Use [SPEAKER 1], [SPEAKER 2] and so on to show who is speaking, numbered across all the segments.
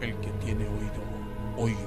[SPEAKER 1] El que tiene oído, oiga.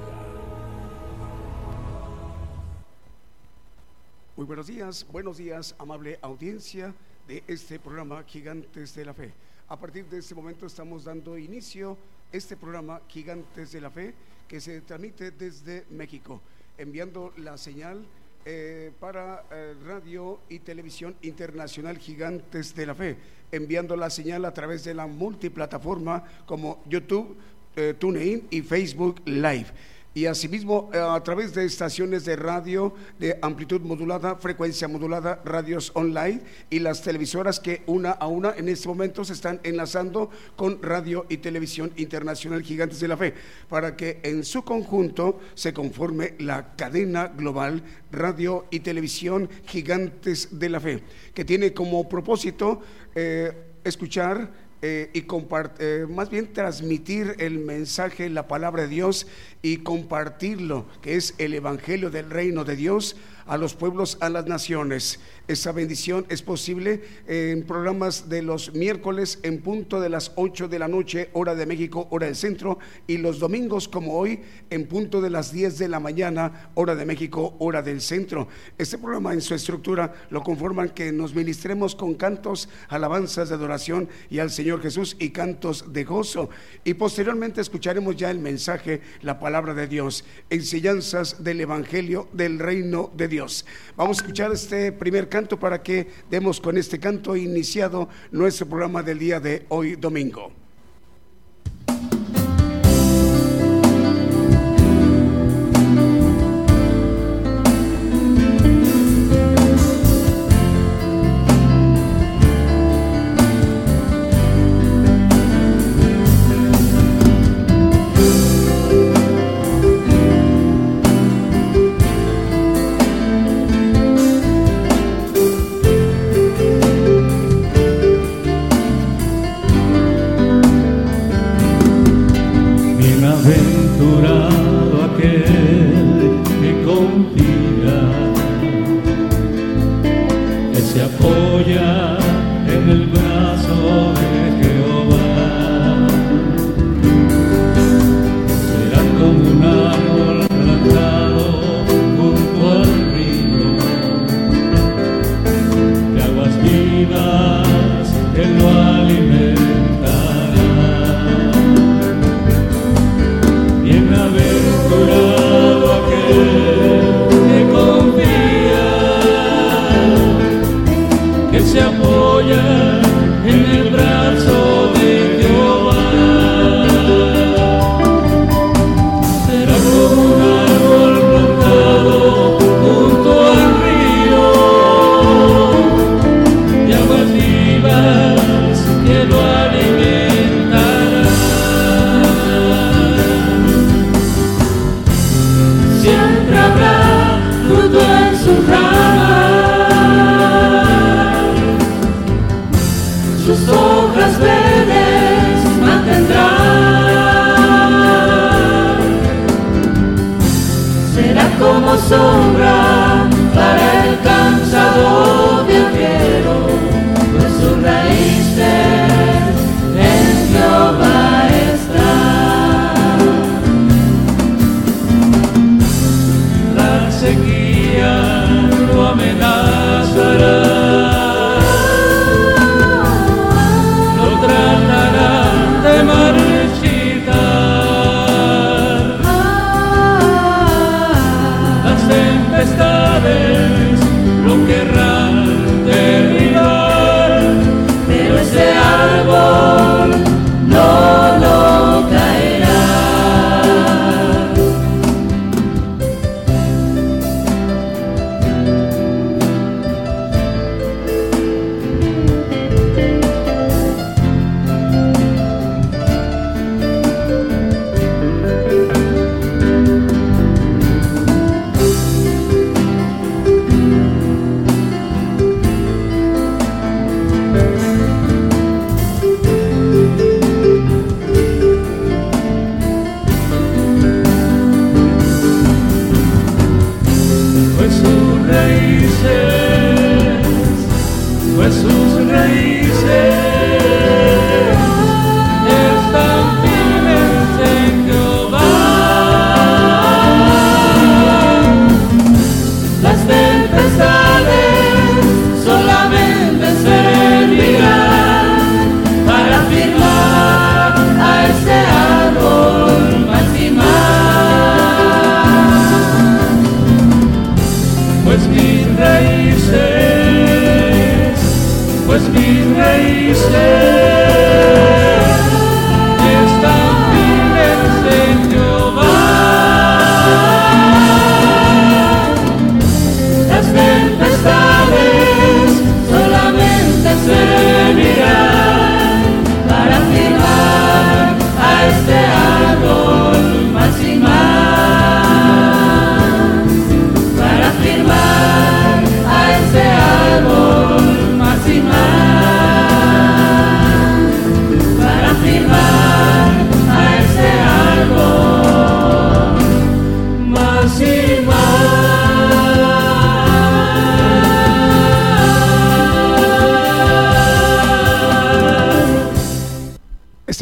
[SPEAKER 2] Muy buenos días, buenos días, amable audiencia de este programa Gigantes de la Fe. A partir de este momento estamos dando inicio a este programa Gigantes de la Fe que se transmite desde México, enviando la señal eh, para eh, radio y televisión internacional Gigantes de la Fe, enviando la señal a través de la multiplataforma como YouTube, eh, TuneIn y Facebook Live. Y asimismo eh, a través de estaciones de radio de amplitud modulada, frecuencia modulada, radios online y las televisoras que una a una en este momento se están enlazando con Radio y Televisión Internacional Gigantes de la Fe, para que en su conjunto se conforme la cadena global Radio y Televisión Gigantes de la Fe, que tiene como propósito eh, escuchar eh, y eh, más bien transmitir el mensaje, la palabra de Dios y compartirlo, que es el Evangelio del reino de Dios a los pueblos, a las naciones. Esa bendición es posible en programas de los miércoles en punto de las 8 de la noche, hora de México, hora del centro, y los domingos como hoy en punto de las 10 de la mañana, hora de México, hora del centro. Este programa en su estructura lo conforman que nos ministremos con cantos, alabanzas de adoración y al Señor Jesús y cantos de gozo. Y posteriormente escucharemos ya el mensaje, la palabra de Dios, enseñanzas del Evangelio del reino de Dios. Vamos a escuchar este primer canto para que demos con este canto iniciado nuestro programa del día de hoy domingo.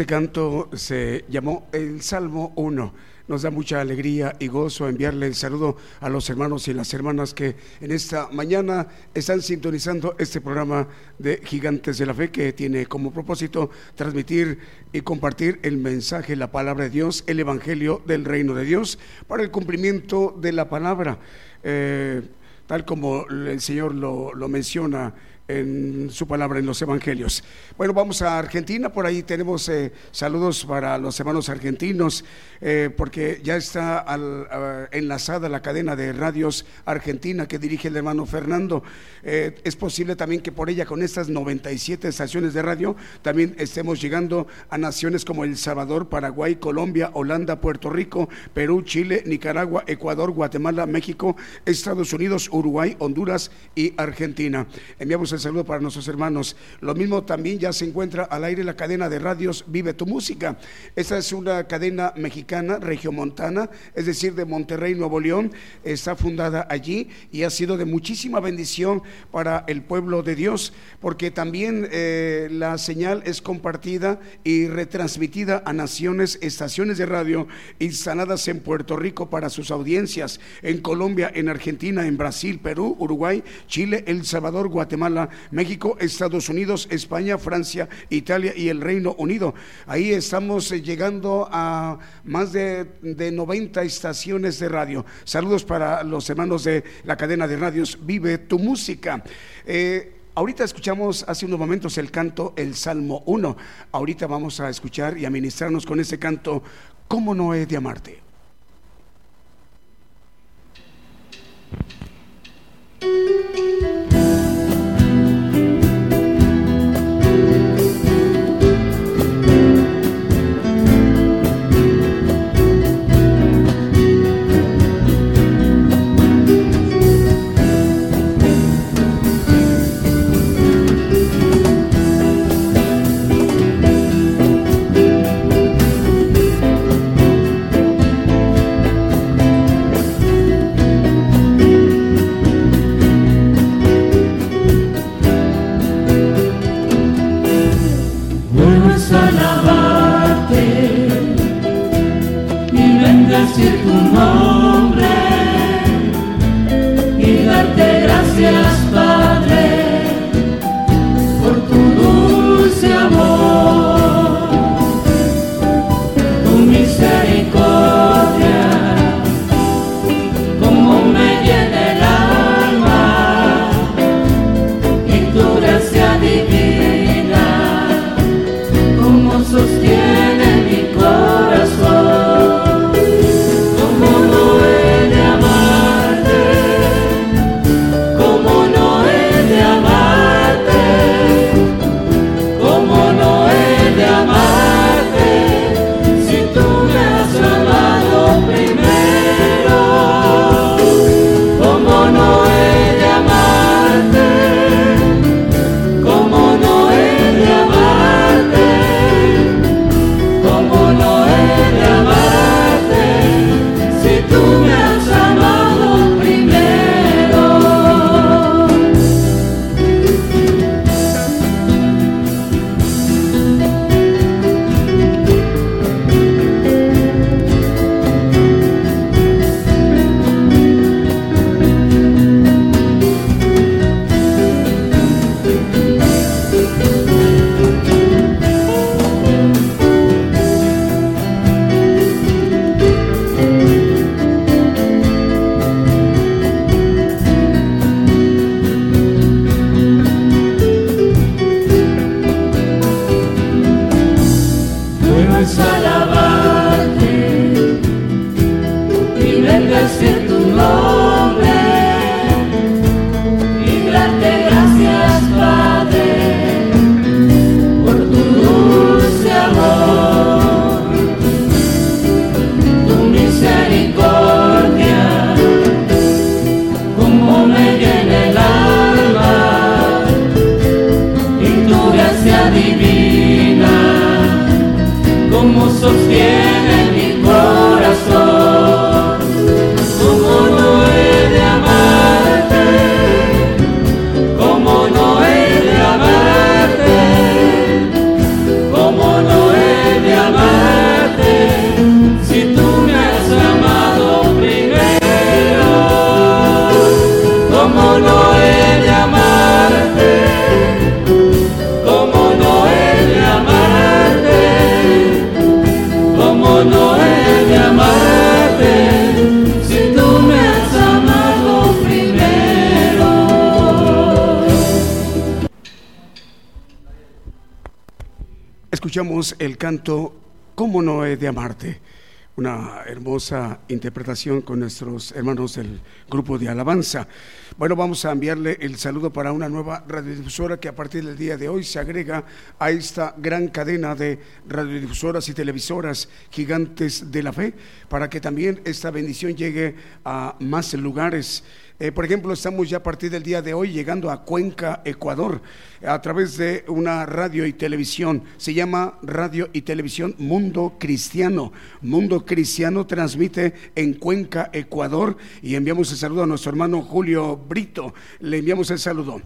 [SPEAKER 2] Canto se llamó el Salmo 1. Nos da mucha alegría y gozo enviarle el saludo a los hermanos y las hermanas que en esta mañana están sintonizando este programa de Gigantes de la Fe que tiene como propósito transmitir y compartir el mensaje, la palabra de Dios, el Evangelio del Reino de Dios para el cumplimiento de la palabra. Eh, tal como el Señor lo, lo menciona en su palabra en los evangelios. Bueno, vamos a Argentina, por ahí tenemos eh, saludos para los hermanos argentinos, eh, porque ya está enlazada la cadena de radios argentina que dirige el hermano Fernando. Eh, es posible también que por ella, con estas 97 estaciones de radio, también estemos llegando a naciones como El Salvador, Paraguay, Colombia, Holanda, Puerto Rico, Perú, Chile, Nicaragua, Ecuador, Guatemala, México, Estados Unidos, Uruguay, Honduras y Argentina. Enviamos saludo para nuestros hermanos. Lo mismo también ya se encuentra al aire la cadena de radios Vive tu Música. Esta es una cadena mexicana, regiomontana, es decir, de Monterrey, Nuevo León. Está fundada allí y ha sido de muchísima bendición para el pueblo de Dios, porque también eh, la señal es compartida y retransmitida a naciones, estaciones de radio instaladas en Puerto Rico para sus audiencias, en Colombia, en Argentina, en Brasil, Perú, Uruguay, Chile, El Salvador, Guatemala, México, Estados Unidos, España, Francia, Italia y el Reino Unido. Ahí estamos eh, llegando a más de, 90 estaciones de radio. Saludos para los hermanos de la cadena de radios Vive tu música. Eh, ahorita escuchamos hace unos momentos el canto, el Salmo 1. Ahorita vamos a escuchar y a ministrarnos con ese canto, ¿Cómo no he de amarte? El canto ¿Cómo no he de amarte? Una hermosa interpretación con nuestros hermanos del grupo de alabanza. Bueno, vamos a enviarle el saludo para una nueva radiodifusora que a partir del día de hoy se agrega a esta gran cadena de radiodifusoras y televisoras gigantes de la fe, para que también esta bendición llegue a más lugares. Eh, por ejemplo, estamos ya a partir del día de hoy llegando a Cuenca, Ecuador a través de una radio y televisión. Se llama Radio y Televisión Mundo Cristiano. Mundo Cristiano transmite en Cuenca, Ecuador, y enviamos el saludo a nuestro hermano Julio Brito. Le enviamos el saludo.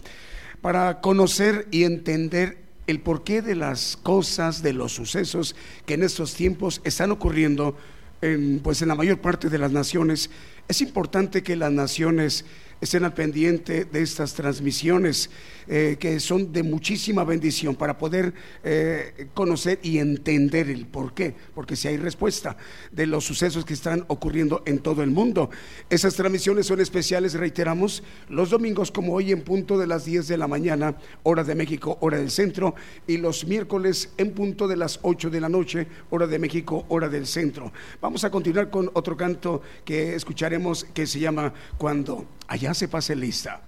[SPEAKER 2] Para conocer y entender el porqué de las cosas, de los sucesos que en estos tiempos están ocurriendo en, pues en la mayor parte de las naciones, es importante que las naciones estén al pendiente de estas transmisiones eh, que son de muchísima bendición para poder eh, conocer y entender el por qué, porque si hay respuesta de los sucesos que están ocurriendo en todo el mundo. Esas transmisiones son especiales, reiteramos, los domingos como hoy en punto de las 10 de la mañana, hora de México, hora del centro, y los miércoles en punto de las 8 de la noche, hora de México, hora del centro. Vamos a continuar con otro canto que escucharemos que se llama Cuando allá se pase lista.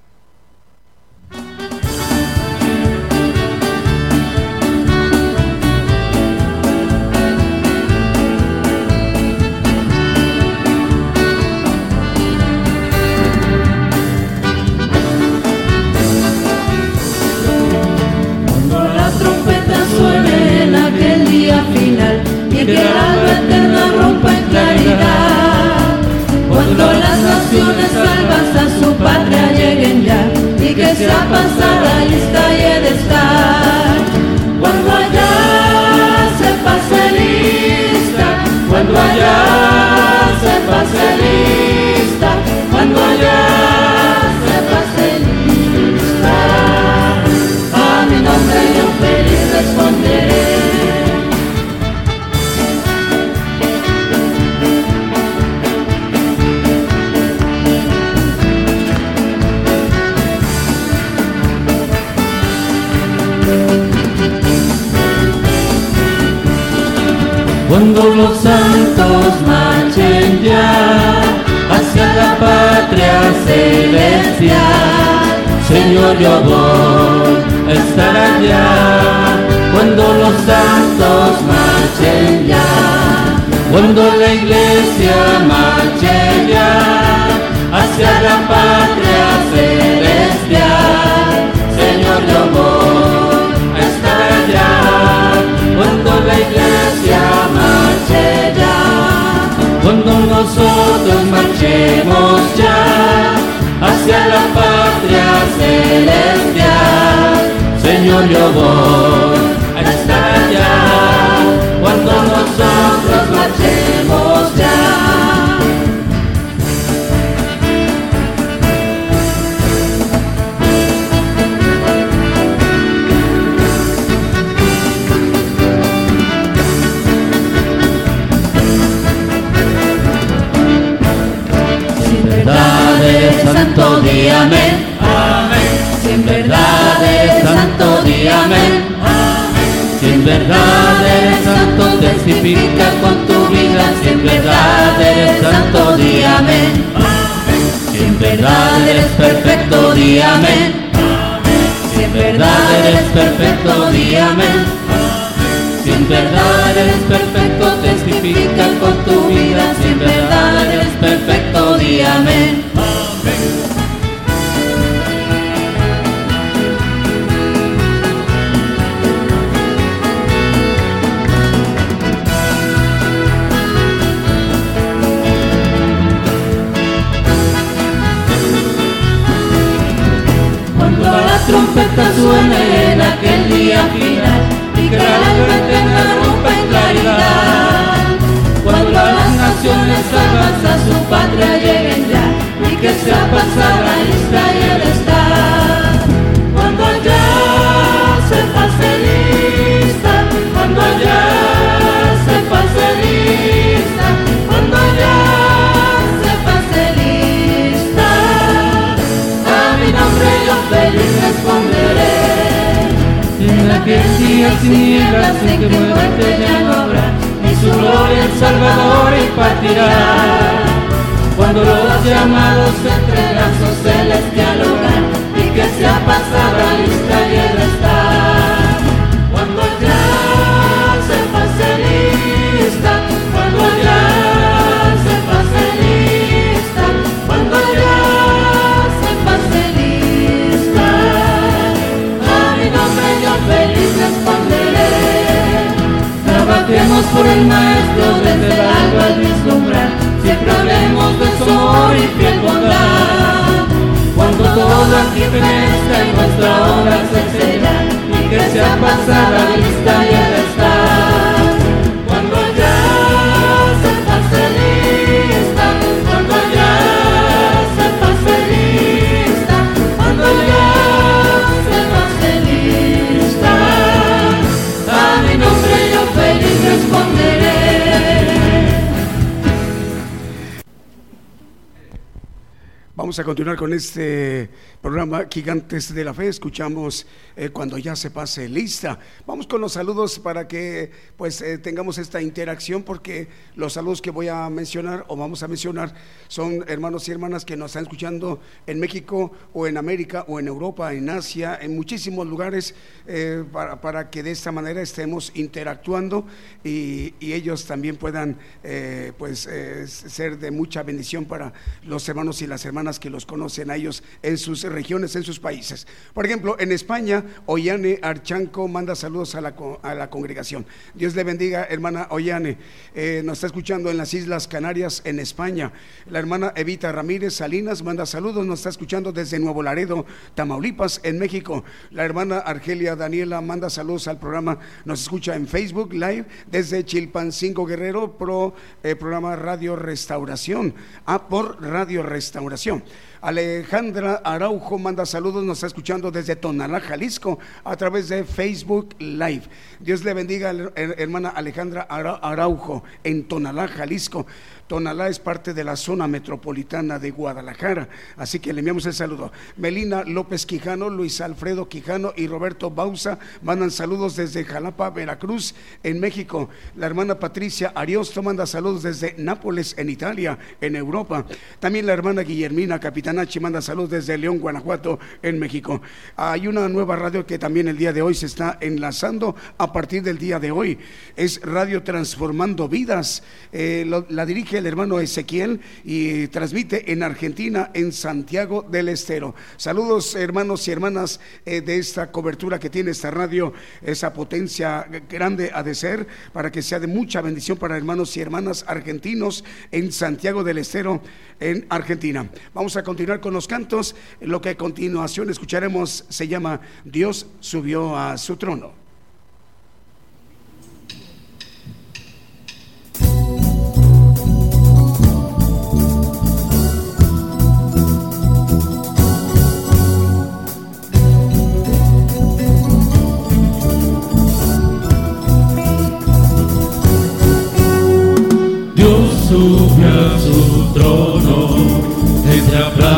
[SPEAKER 2] Continuar con este programa Gigantes de la Fe. Escuchamos eh, cuando ya se pase lista. Vamos con los saludos para que pues eh, tengamos esta interacción porque los saludos que voy a mencionar o vamos a mencionar son hermanos y hermanas que nos están escuchando en México o en América o en Europa, en Asia, en muchísimos lugares eh, para, para que de esta manera estemos interactuando y, y ellos también puedan pues ser de mucha bendición para los hermanos y las hermanas que los conocen a ellos en sus regiones, en sus países. Por ejemplo, en España, Ollane Archanco manda saludos a la, a la congregación. Dios le bendiga, hermana Ollane. Eh, nos está escuchando en las Islas Canarias, en España. La hermana Evita Ramírez Salinas manda saludos, nos está escuchando desde Nuevo Laredo, Tamaulipas, en México. La hermana Argelia Daniela manda saludos al programa, nos escucha en Facebook Live desde Chilpancingo Guerrero, pro, eh, programa Radio Restauración. Ah, por Radio Restauración. Alejandra Araujo manda saludos, nos está escuchando desde Tonalá, Jalisco, a través de Facebook Live. Dios le bendiga, hermana Alejandra Araujo, en Tonalá, Jalisco. Tonalá es parte de la zona metropolitana de Guadalajara, así que le enviamos el saludo. Melina López Quijano, Luis Alfredo Quijano y Roberto Bausa mandan saludos desde Jalapa, Veracruz, en México. La hermana Patricia Ariosto manda saludos desde Nápoles, en Italia, en Europa. También la hermana Guillermina Capitanachi manda saludos desde León, Guanajuato, en México. Hay una nueva radio que también el día de hoy se está enlazando a partir del día de hoy. Es Radio Transformando Vidas. Eh, la dirige el hermano Ezequiel y transmite en Argentina, en Santiago del Estero. Saludos hermanos y hermanas eh, de esta cobertura que tiene esta radio, esa potencia grande ha de ser, para que sea de mucha bendición para hermanos y hermanas argentinos en Santiago del Estero, en Argentina. Vamos a continuar con los cantos. Lo que a continuación escucharemos se llama Dios subió a su trono.
[SPEAKER 3] Entre aplausos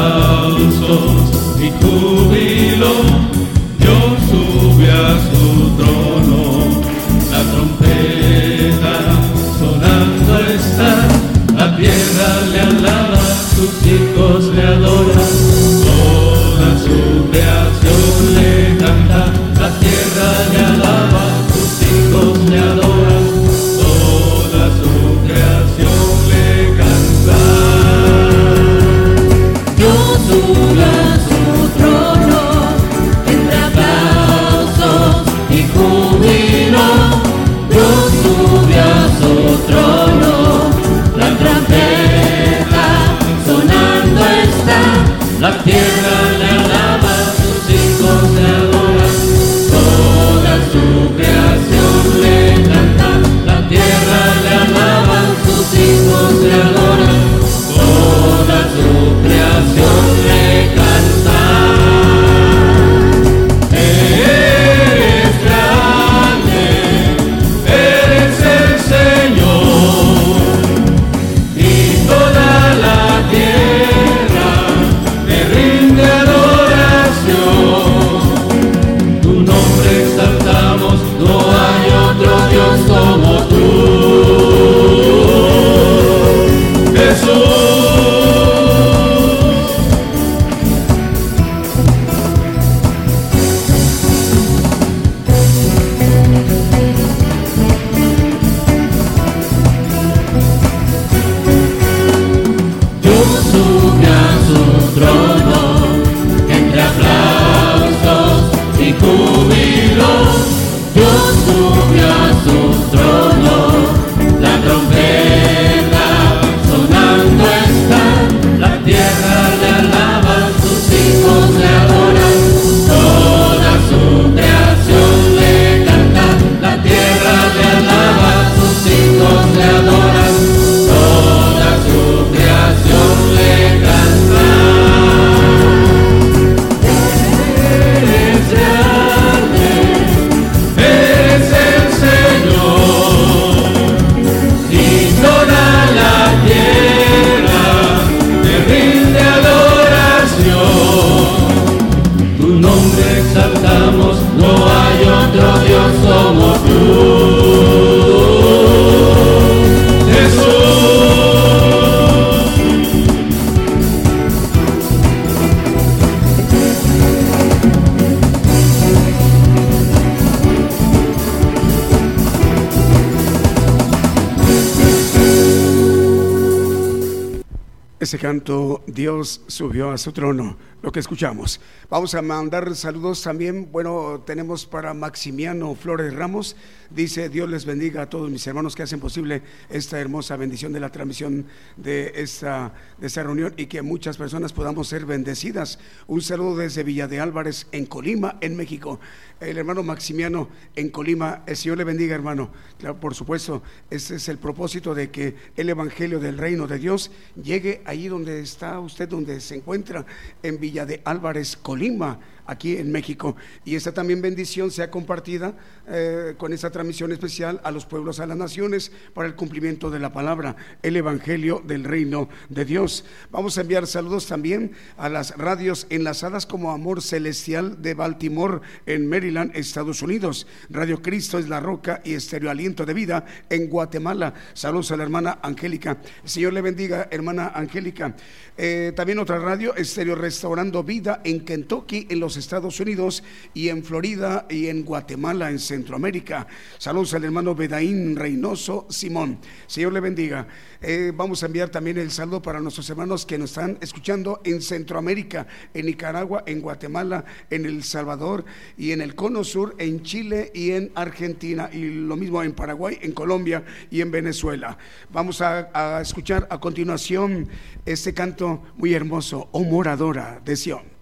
[SPEAKER 3] su
[SPEAKER 2] lo que escuchamos. Vamos a mandar saludos también. Bueno, tenemos para Maximiano Flores Ramos. Dice, Dios les bendiga a todos mis hermanos que hacen posible esta hermosa bendición de la transmisión de esta, de esta reunión y que muchas personas podamos ser bendecidas. Un saludo desde Villa de Álvarez, en Colima, en México el hermano Maximiano en Colima. El Señor le bendiga, hermano. Por supuesto, ese es el propósito de que el Evangelio del Reino de Dios llegue allí donde está usted, donde se encuentra, en Villa de Álvarez, Colima, aquí en México. Y esta también bendición sea compartida eh, con esta transmisión especial a los pueblos, a las naciones, para el cumplimiento de la palabra, el Evangelio del Reino de Dios. Vamos a enviar saludos también a las radios enlazadas como Amor Celestial de Baltimore, en Maryland, Estados Unidos. Radio Cristo es la roca y Estéreo Aliento de Vida en Guatemala. Saludos a la hermana Angélica. Señor le bendiga, hermana Angélica. Eh, también otra radio, Estéreo Restaurando Vida en Kentucky, en los Estados Unidos, y en Florida y en Guatemala, en Centroamérica. Saludos al hermano Bedaín Reynoso Simón. Señor le bendiga. Eh, vamos a enviar también el saludo para nuestros hermanos que nos están escuchando en Centroamérica, en Nicaragua, en Guatemala, en El Salvador y en el Cono Sur, en Chile y en Argentina, y lo mismo en Paraguay, en Colombia y en Venezuela. Vamos a, a escuchar a continuación este canto muy hermoso, O Moradora de Sion.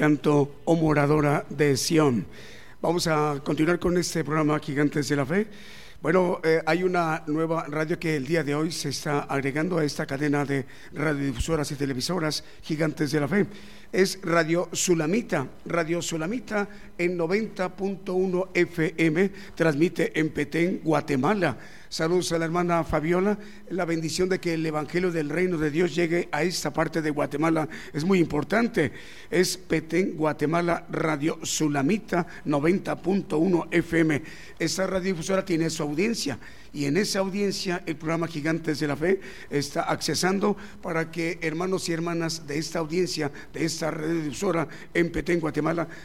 [SPEAKER 2] Canto, O Moradora de Sión. Vamos a continuar con este programa Gigantes de la Fe. Bueno, eh, hay una nueva radio que el día de hoy se está agregando a esta cadena de radiodifusoras y televisoras Gigantes de la Fe. Es Radio Sulamita. Radio Sulamita en 90.1 FM transmite en Petén, Guatemala. Saludos a la hermana Fabiola. La bendición de que el Evangelio del Reino de Dios llegue a esta parte de Guatemala es muy importante. Es Petén, Guatemala, Radio Sulamita 90.1 FM. Esta radiodifusora tiene su audiencia y en esa audiencia el programa Gigantes de la Fe está accesando para que hermanos y hermanas de esta audiencia, de esta radiodifusora en Petén, Guatemala,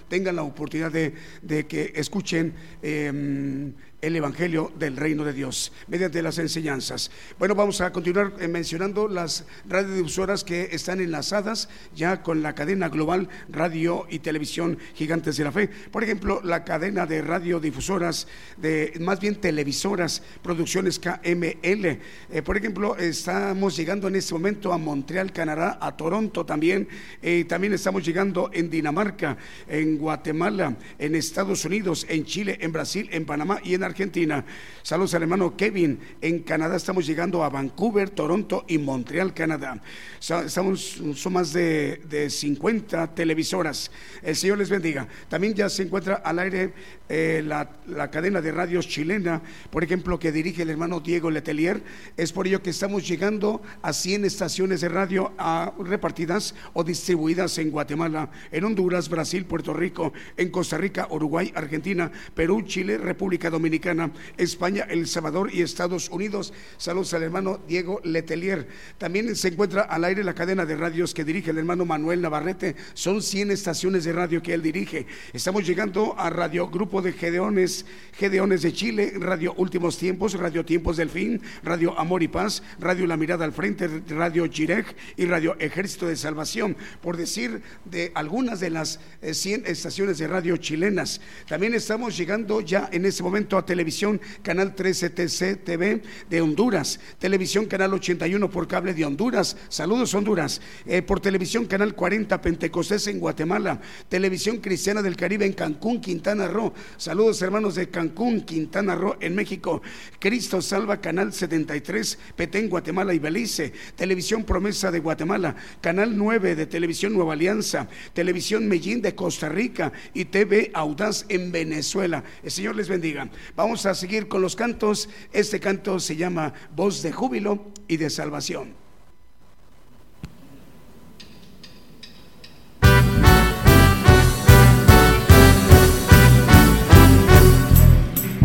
[SPEAKER 2] tengan la oportunidad de, que escuchen. Em, el Evangelio del Reino de Dios mediante las enseñanzas. Bueno, vamos a continuar eh, mencionando las radiodifusoras que están enlazadas ya con la cadena global radio y televisión gigantes de la fe. Por ejemplo, la cadena de radiodifusoras, de más bien televisoras, producciones KML. Eh, por ejemplo, estamos llegando en este momento a Montreal, Canadá, a Toronto también. Eh, también estamos llegando en Dinamarca, en Guatemala, en Estados Unidos, en Chile, en Brasil, en Panamá y en Argentina Argentina. Saludos al hermano Kevin. En Canadá estamos llegando a Vancouver, Toronto y Montreal, Canadá. Estamos, son más de, de 50 televisoras. El Señor les bendiga. También ya se encuentra al aire eh, la, cadena de radios chilena, por ejemplo, que dirige el hermano Diego Letelier. Es por ello que estamos llegando a 100 estaciones de radio repartidas o distribuidas en Guatemala, en Honduras, Brasil, Puerto Rico, en Costa Rica, Uruguay, Argentina, Perú, Chile, República Dominicana, España, El Salvador y Estados Unidos. Saludos al hermano Diego Letelier. También se encuentra al aire la cadena de radios que dirige el hermano Manuel Navarrete. Son 100 estaciones de radio que él dirige. Estamos llegando a Radio Grupo de Gedeones, Gedeones de Chile, Radio Últimos Tiempos, Radio Tiempos del Fin, Radio Amor y Paz, Radio La Mirada al Frente, Radio Chirec y Radio Ejército de Salvación, por decir de algunas de las 100 eh, estaciones de radio chilenas. También estamos llegando ya en este momento a televisión, Canal 13 TC TV de Honduras, televisión Canal 81 por cable de Honduras, saludos Honduras, eh, por televisión Canal 40 Pentecostés en Guatemala, televisión Cristiana del Caribe en Cancún, Quintana Roo, Saludos hermanos de Cancún, Quintana Roo, en México. Cristo Salva, Canal 73, Petén, Guatemala y Belice. Televisión Promesa de Guatemala. Canal 9 de Televisión Nueva Alianza. Televisión Medellín de Costa Rica y TV Audaz en Venezuela. El Señor les bendiga. Vamos a seguir con los cantos. Este canto se llama
[SPEAKER 3] Voz de Júbilo y de Salvación.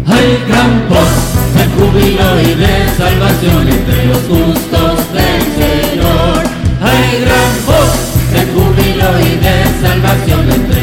[SPEAKER 3] Hay gran voz de júbilo y de salvación entre los justos del Señor. Hay gran voz de júbilo y de salvación entre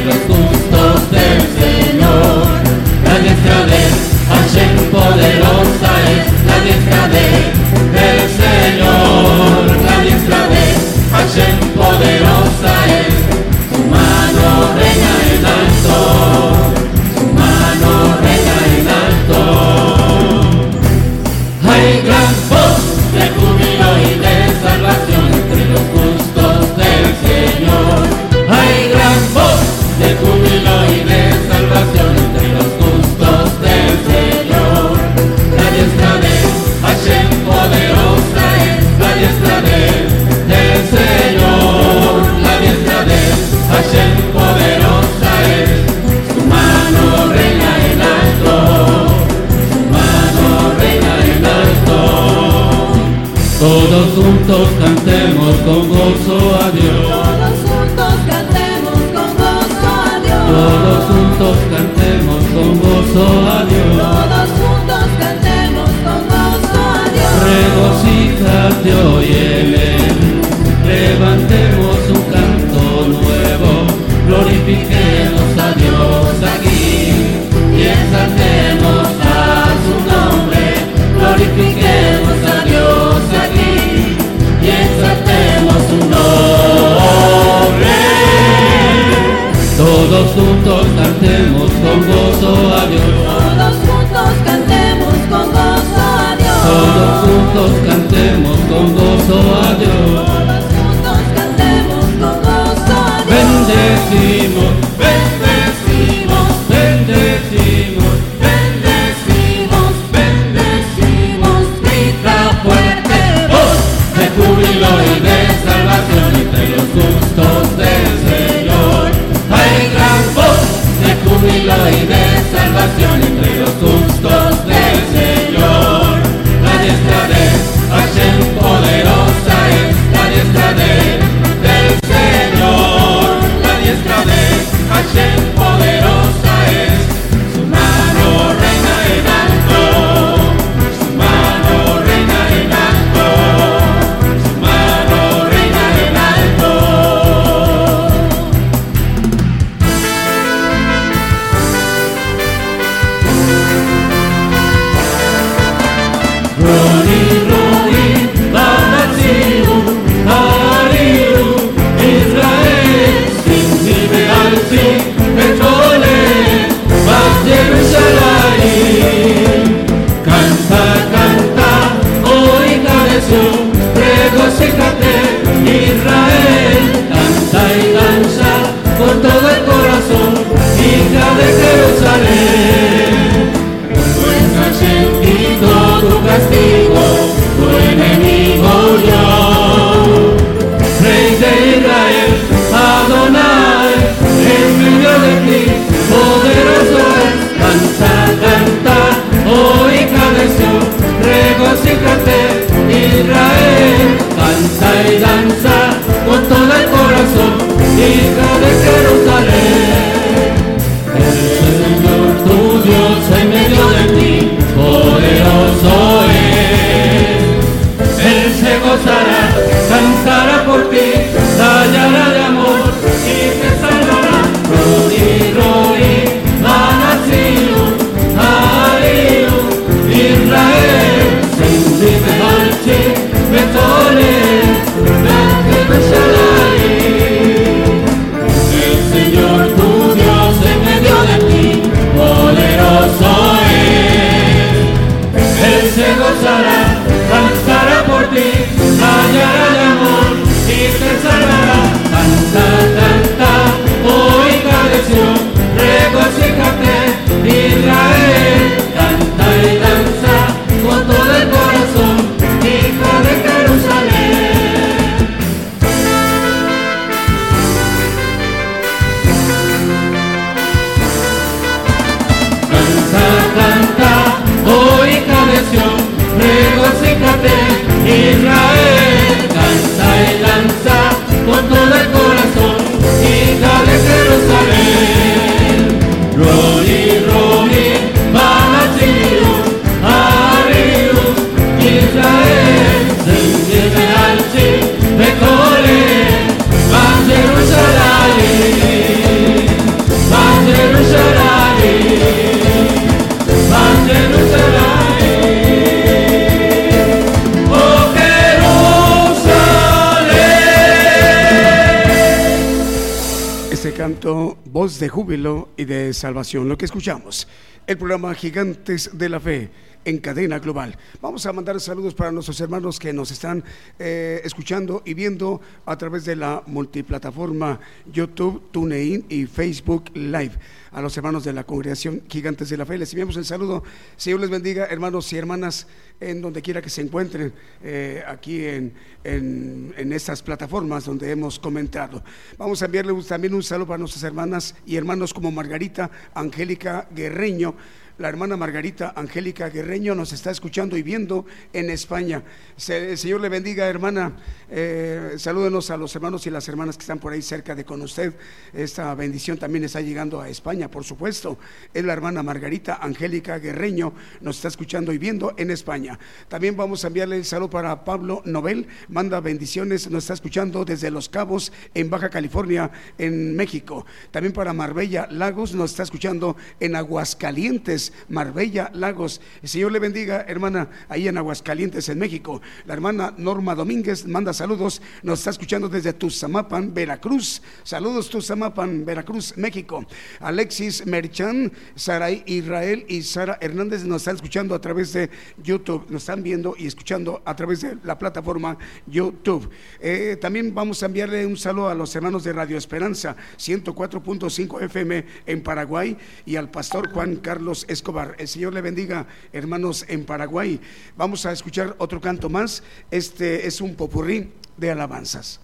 [SPEAKER 3] juntos cantemos con gozo a Dios.
[SPEAKER 4] Todos juntos cantemos con gozo a Dios.
[SPEAKER 3] Todos juntos cantemos con gozo a Dios.
[SPEAKER 4] Todos juntos cantemos con gozo a Dios.
[SPEAKER 3] Regocíjate hoy en él, levantemos un canto nuevo, glorifiquemos Todos juntos cantemos con gozo a Dios.
[SPEAKER 4] Todos juntos cantemos con gozo a Dios.
[SPEAKER 3] Todos juntos cantemos con gozo a Dios.
[SPEAKER 4] Todos juntos cantemos con gozo a Dios.
[SPEAKER 2] Salvación, lo que escuchamos, el programa Gigantes de la Fe en cadena global. Vamos a mandar saludos para nuestros hermanos que nos están eh, escuchando y viendo a través de la multiplataforma YouTube, TuneIn y Facebook Live. A los hermanos de la congregación Gigantes de la Fe les enviamos el saludo. Señor les bendiga, hermanos y hermanas, en donde quiera que se encuentren eh, aquí en, en, en estas plataformas donde hemos comentado. Vamos a enviarle también un saludo para nuestras hermanas y hermanos como Margarita Angélica Guerreño. La hermana Margarita Angélica Guerreño nos está escuchando y viendo en España. El Señor le bendiga, hermana. Eh, salúdenos a los hermanos y las hermanas que están por ahí cerca de con usted. Esta bendición también está llegando a España, por supuesto. Es la hermana Margarita Angélica Guerreño. Nos está escuchando y viendo en España. También vamos a enviarle el saludo para Pablo Nobel. Manda bendiciones. Nos está escuchando desde Los Cabos, en Baja California, en México. También para Marbella Lagos. Nos está escuchando en Aguascalientes, Marbella Lagos. El Señor le bendiga, hermana, ahí en Aguascalientes, en México. La hermana Norma Domínguez manda saludos. Nos está escuchando desde Tuzamapan, Veracruz. Saludos, Tuzamapan, Veracruz, México. Alexis Merchan, Saray Israel y Sara Hernández nos están escuchando a través de YouTube. Nos están viendo y escuchando a través de la plataforma YouTube. Eh, también vamos a enviarle un saludo a los hermanos de Radio Esperanza, 104.5 FM en Paraguay y al pastor Juan Carlos Escobar. El Señor le bendiga, hermanos en Paraguay. Vamos a escuchar otro canto más. Este es un popurrí de alabanzas.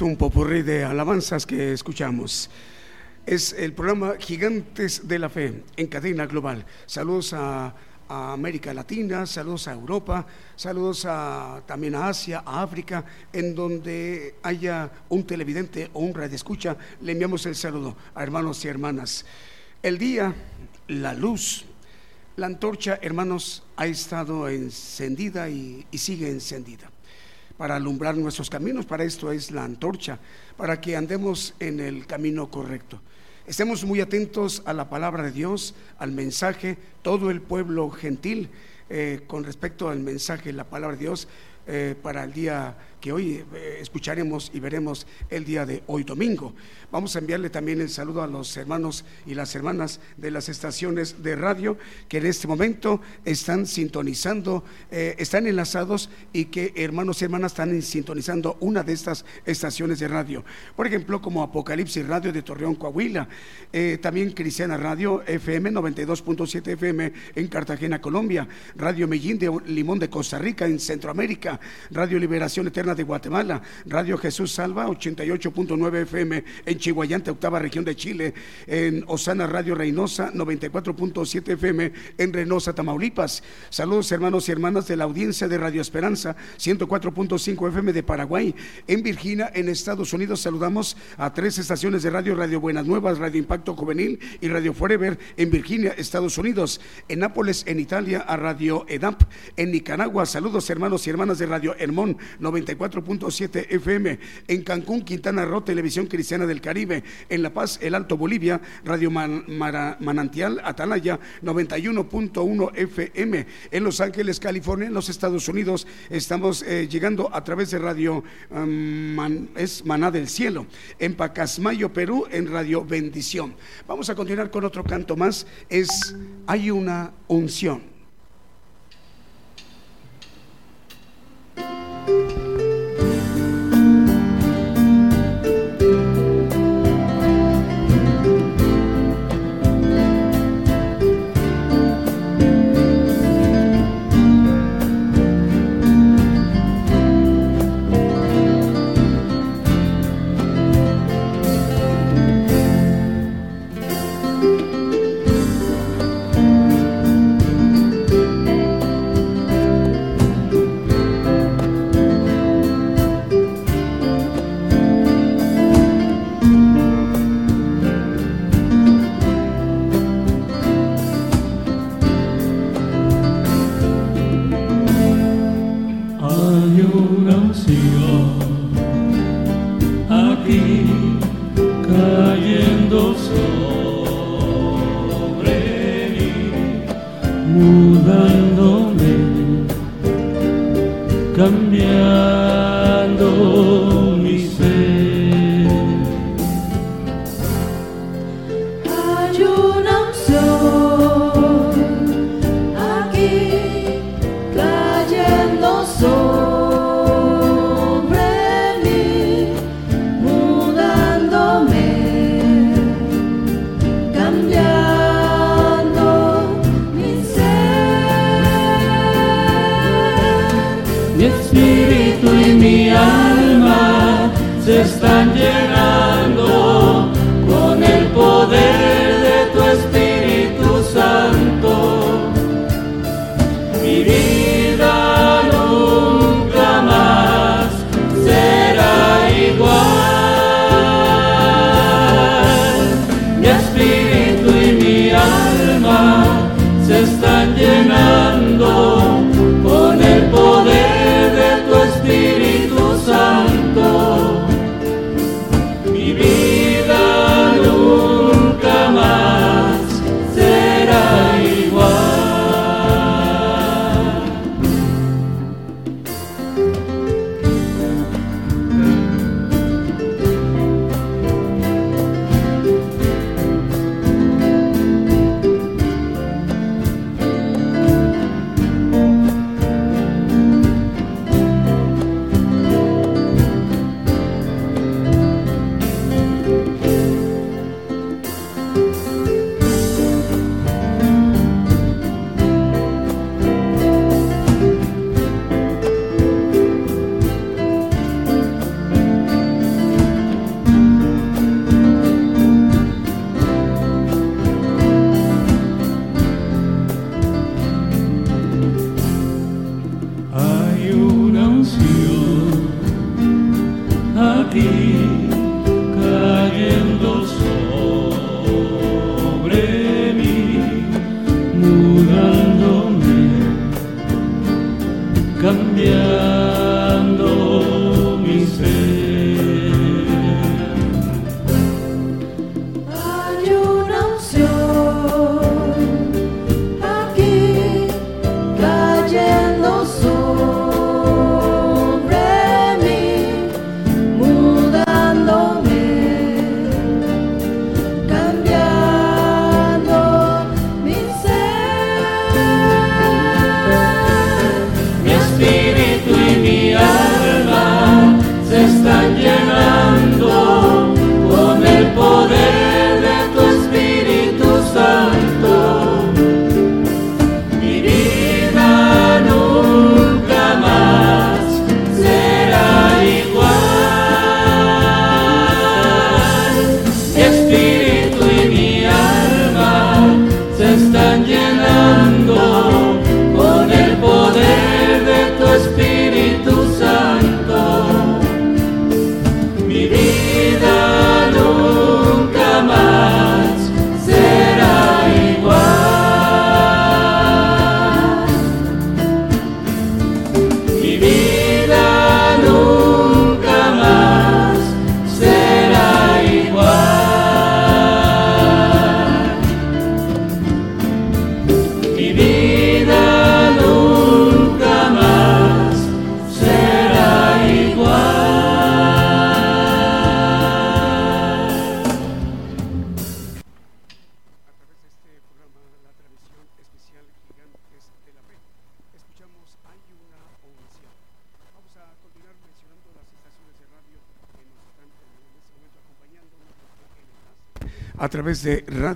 [SPEAKER 2] Un popurrí de alabanzas que escuchamos. Es el programa Gigantes de la Fe en cadena global. Saludos a, América Latina, saludos a Europa, saludos a, también a Asia, a África, en donde haya un televidente o un radioescucha, le enviamos el saludo a hermanos y hermanas. El día, la luz, la antorcha, hermanos, ha estado encendida y sigue encendida para alumbrar nuestros caminos. Para esto es la antorcha, para que andemos en el camino correcto. Estemos muy atentos a la palabra de Dios, al mensaje, todo el pueblo gentil, eh, con respecto al mensaje, la palabra de Dios, eh, para el día que hoy eh, escucharemos y veremos el día de hoy domingo. Vamos a enviarle también el saludo a los hermanos y las hermanas de las estaciones de radio que en este momento están sintonizando, eh, están enlazados y que hermanos y hermanas están sintonizando una de estas estaciones de radio. Por ejemplo, como Apocalipsis Radio de Torreón, Coahuila, eh, también Cristiana Radio FM 92.7 FM en Cartagena, Colombia, Radio Medellín de Limón de Costa Rica en Centroamérica, Radio Liberación Eterna de Guatemala, Radio Jesús Salva 88.9 FM en Chihuayante, octava región de Chile, en Osana Radio Reynosa 94.7 FM en Reynosa, Tamaulipas. Saludos hermanos y hermanas de la audiencia de Radio Esperanza 104.5 FM de Paraguay. En Virginia, en Estados Unidos, saludamos a tres estaciones de radio, Radio Buenas Nuevas, Radio Impacto Juvenil y Radio Forever en Virginia, Estados Unidos. En Nápoles, en Italia, a Radio EDAP. En Nicaragua, saludos hermanos y hermanas de Radio Hermón 94.7 FM. En Cancún, Quintana Roo, Televisión Cristiana del Caribe. En La Paz, El Alto Bolivia, Radio Mara- Manantial Atalaya 91.1 FM. En Los Ángeles, California, en los Estados Unidos, estamos eh, llegando a través de Radio um, es Maná del Cielo. En Pacasmayo, Perú, en Radio Bendición. Vamos a continuar con otro canto más. Es Hay una unción.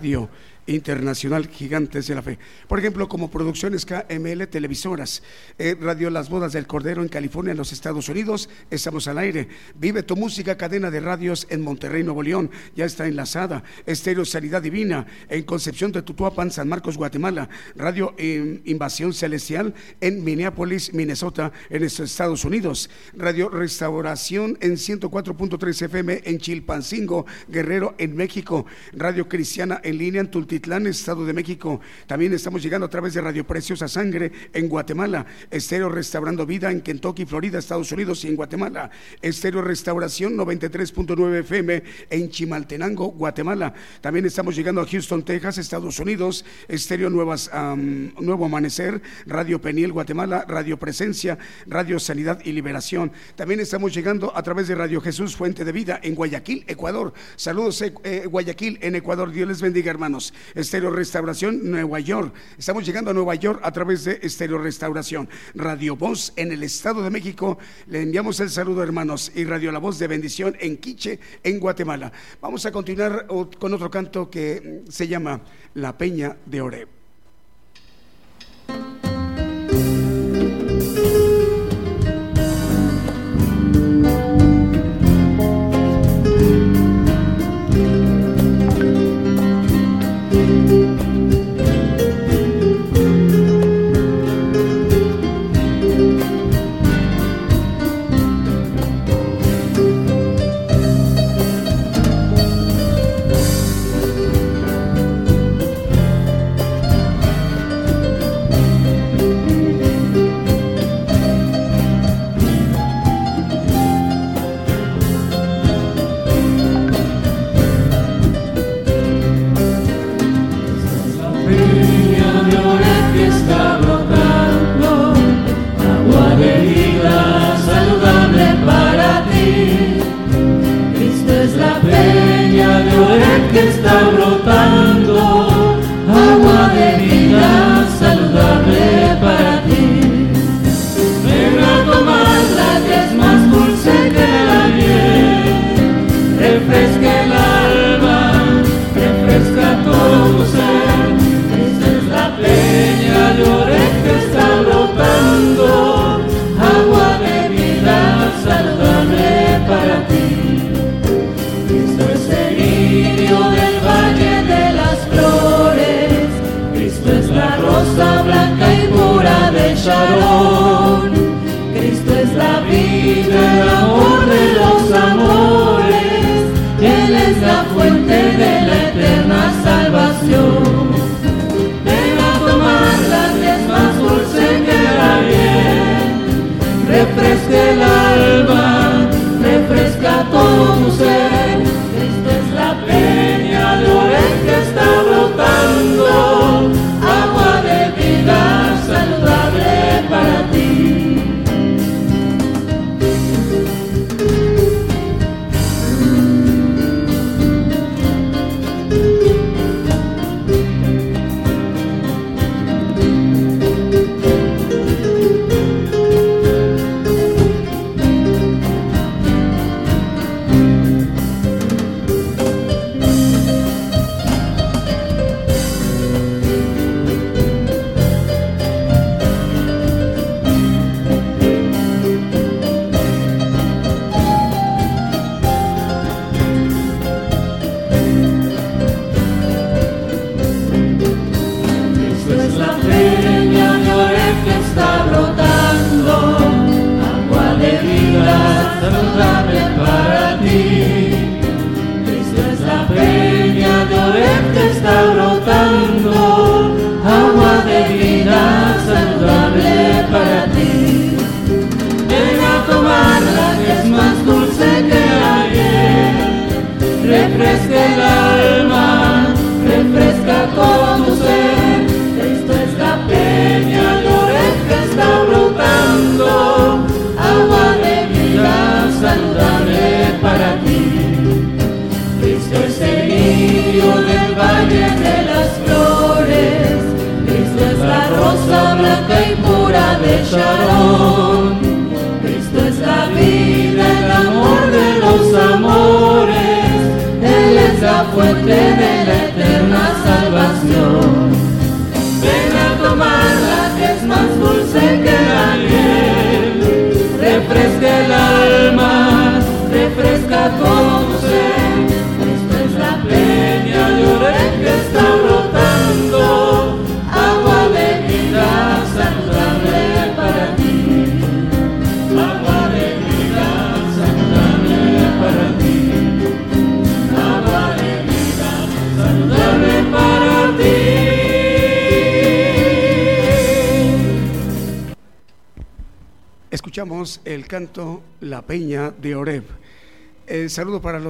[SPEAKER 2] Radio Internacional Gigantes de la Fe. Por ejemplo, como Producciones KML Televisoras, eh, Radio Las Bodas del Cordero en California, en los Estados Unidos, estamos al aire. Vive tu música, cadena de radios en Monterrey, Nuevo León, ya está enlazada. Estéreo Sanidad Divina en Concepción de Tutuapan, San Marcos, Guatemala. Radio Invasión Celestial en Minneapolis, Minnesota, en los Estados Unidos. Radio Restauración en 104.3 FM en Chilpancingo, Guerrero, en México. Radio Cristiana en línea en Tultitlán, Estado de México. También estamos llegando a través de Radio Preciosa Sangre en Guatemala. Estéreo Restaurando Vida en Kentucky, Florida, Estados Unidos y en Guatemala. Estéreo Restauración 93.9 FM en Chimaltenango, Guatemala. También estamos llegando a Houston, Texas, Estados Unidos. Estéreo Nuevas, Nuevo Amanecer, Radio Peniel, Guatemala, Radio Presencia, Radio Sanidad y Liberación. También estamos llegando a través de Radio Jesús Fuente de Vida en Guayaquil, Ecuador. Saludos, eh, eh, Guayaquil, en Ecuador. Dios les bendiga, hermanos. Restauración, Nueva York. Estamos llegando a Nueva York a través de Estéreo Restauración. Radio Voz en el Estado de México. Le enviamos el saludo, hermanos. Y Radio La Voz de Bendición en Quiche, en Guatemala. Vamos a continuar con otro canto que se llama La Peña de Oreb.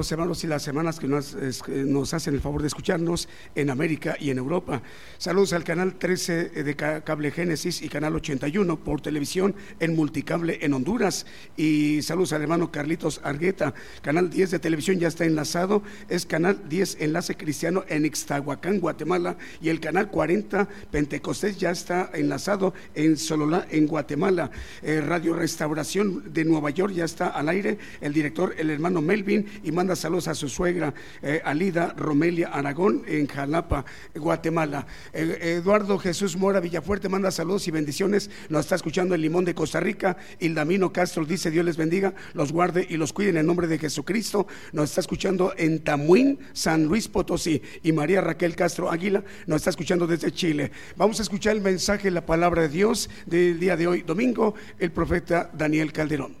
[SPEAKER 2] Hermanos y las hermanas que nos, hacen el favor de escucharnos en América y en Europa. Saludos al canal 13 de Ca- Cable Génesis y canal 81 por televisión en Multicable en Honduras. Y saludos al hermano Carlitos Argueta. Canal 10 de televisión ya está enlazado. Es canal 10 Enlace Cristiano en Ixtahuacán, Guatemala. Y el canal 40 Pentecostés ya está enlazado en Sololá, en Guatemala. Eh, Radio Restauración de Nueva York ya está al aire. El director, el hermano Melvin, y manda saludos a su suegra, eh, Alida Romelia Aragón, en Jalapa, Guatemala. Eh, Eduardo Jesús Mora Villafuerte manda saludos y bendiciones. Nos está escuchando el Limón de Costa Rica. Ildamino Castro dice: Dios les bendiga, los guarde y los cuide en el nombre de Jesucristo. Nos está escuchando en Tamuín, San Luis Potosí. Y María Raquel Castro Águila nos está escuchando desde Chile. Vamos a escuchar el mensaje, la palabra de Dios del día de hoy, domingo, el profeta Daniel Calderón.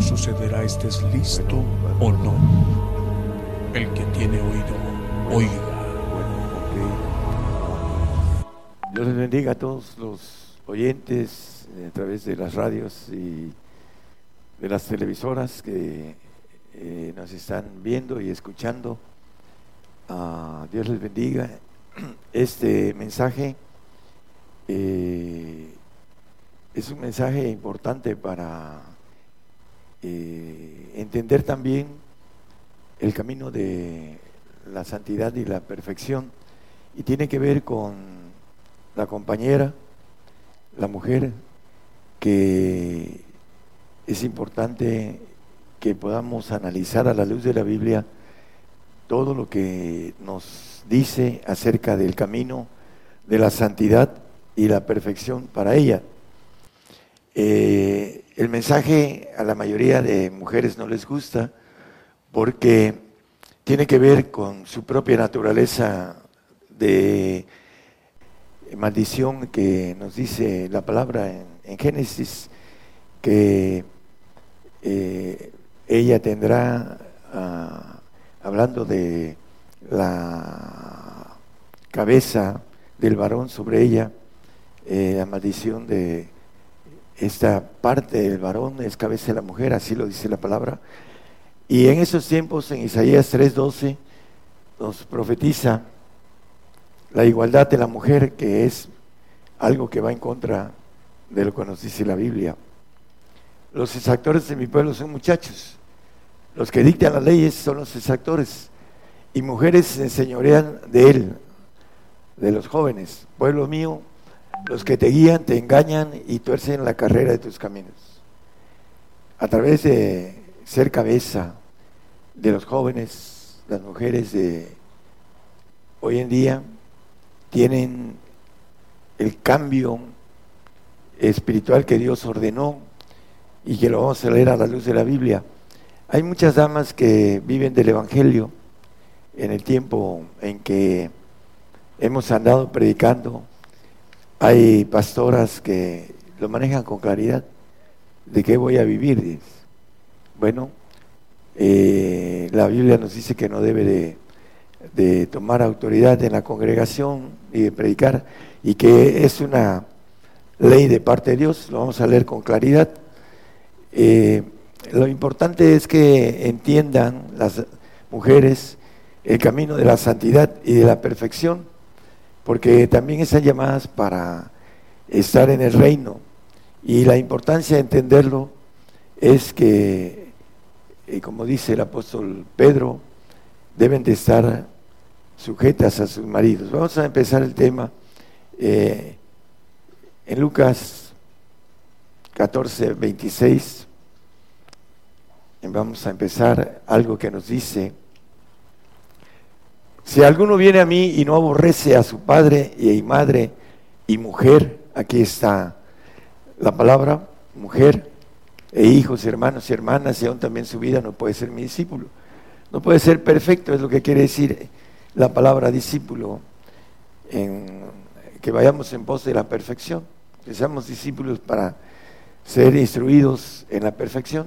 [SPEAKER 1] sucederá estés listo o no. El que tiene oído, oiga.
[SPEAKER 5] Dios les bendiga a todos los oyentes eh, a través de las radios y de las televisoras que eh, nos están viendo y escuchando. Ah, Dios les bendiga. Este mensaje eh, es un mensaje importante para eh, entender también el camino de la santidad y la perfección y tiene que ver con la compañera, la mujer que es importante que podamos analizar a la luz de la Biblia todo lo que nos dice acerca del camino de la santidad y la perfección para ella. Eh, el mensaje a la mayoría de mujeres no les gusta porque tiene que ver con su propia naturaleza de maldición que nos dice la palabra en, Génesis, que eh, ella tendrá, ah, hablando de la cabeza del varón sobre ella, eh, la maldición de esta parte del varón es cabeza de la mujer, así lo dice la palabra. Y en esos tiempos, en Isaías 3:12, nos profetiza la igualdad de la mujer, que es algo que va en contra de lo que nos dice la Biblia. Los exactores de mi pueblo son muchachos, los que dictan las leyes son los exactores, y mujeres se enseñorean de él, de los jóvenes. Pueblo mío, los que te guían te engañan y tuercen la carrera de tus caminos. A través de ser cabeza de los jóvenes, las mujeres de hoy en día, tienen el cambio espiritual que Dios ordenó y que lo vamos a leer a la luz de la Biblia. Hay muchas damas que viven del Evangelio en el tiempo en que hemos andado predicando. Hay pastoras que lo manejan con claridad. ¿De qué voy a vivir? Bueno, eh, la Biblia nos dice que no debe de tomar autoridad en la congregación y de predicar, y que es una ley de parte de Dios, lo vamos a leer con claridad. Eh, lo importante es que entiendan las mujeres el camino de la santidad y de la perfección, porque también están llamadas para estar en el reino. Y la importancia de entenderlo es que, eh, como dice el apóstol Pedro, deben de estar sujetas a sus maridos. Vamos a empezar el tema eh, en Lucas 14, 26. Vamos a empezar algo que nos dice, si alguno viene a mí y no aborrece a su padre y madre y mujer, aquí está la palabra, mujer, e hijos, hermanos y hermanas, y aún también su vida no puede ser mi discípulo. No puede ser perfecto, es lo que quiere decir la palabra discípulo, que vayamos en pos de la perfección, que seamos discípulos para ser instruidos en la perfección.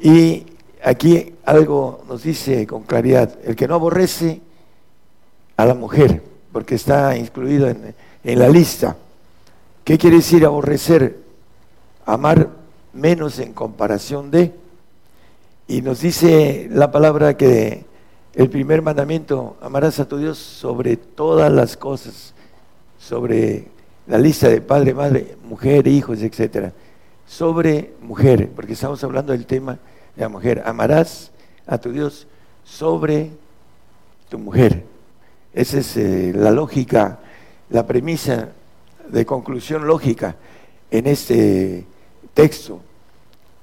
[SPEAKER 5] Y aquí algo nos dice con claridad, el que no aborrece a la mujer, porque está incluido en, en la lista. ¿Qué quiere decir aborrecer? Amar menos en comparación de. Y nos dice la palabra que el primer mandamiento, amarás a tu Dios sobre todas las cosas, sobre la lista de padre, madre, mujer, hijos, etcétera. Sobre mujer, porque estamos hablando del tema de la mujer. Amarás a tu Dios sobre tu mujer. Esa es eh, la lógica, la premisa de conclusión lógica en este texto.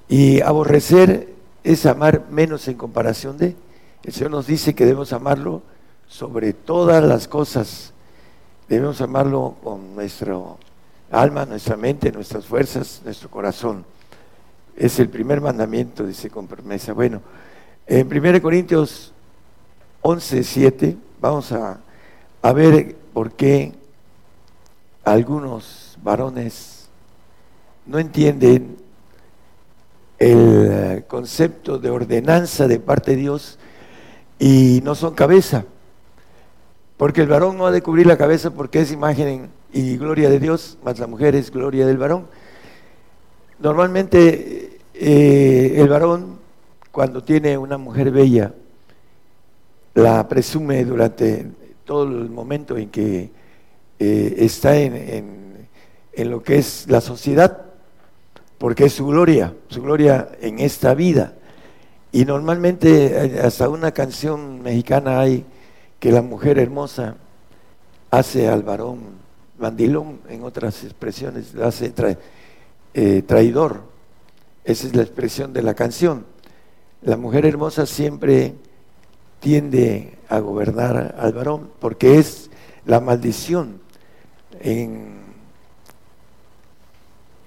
[SPEAKER 5] Y aborrecer es amar menos en comparación de el Señor nos dice que debemos amarlo sobre todas las cosas. Debemos amarlo con nuestro alma, nuestra mente, nuestras fuerzas, nuestro corazón. Es el primer mandamiento, dice con promesa. Bueno, en 1 Corintios 11, 7, vamos a, a ver por qué algunos varones no entienden el concepto de ordenanza de parte de Dios y no son cabeza. Porque el varón no ha de cubrir la cabeza porque es imagen y gloria de Dios, más la mujer es gloria del varón. Normalmente eh, el varón, cuando tiene una mujer bella, la presume durante todo el momento en que eh, está en, en lo que es la sociedad, porque es su gloria, su gloria en esta vida. Y normalmente eh, hasta una canción mexicana hay que la mujer hermosa hace al varón mandilón, en otras expresiones, hace, trae. eh, traidor. Esa es la expresión de la canción. La mujer hermosa siempre tiende a gobernar al varón porque es la maldición. En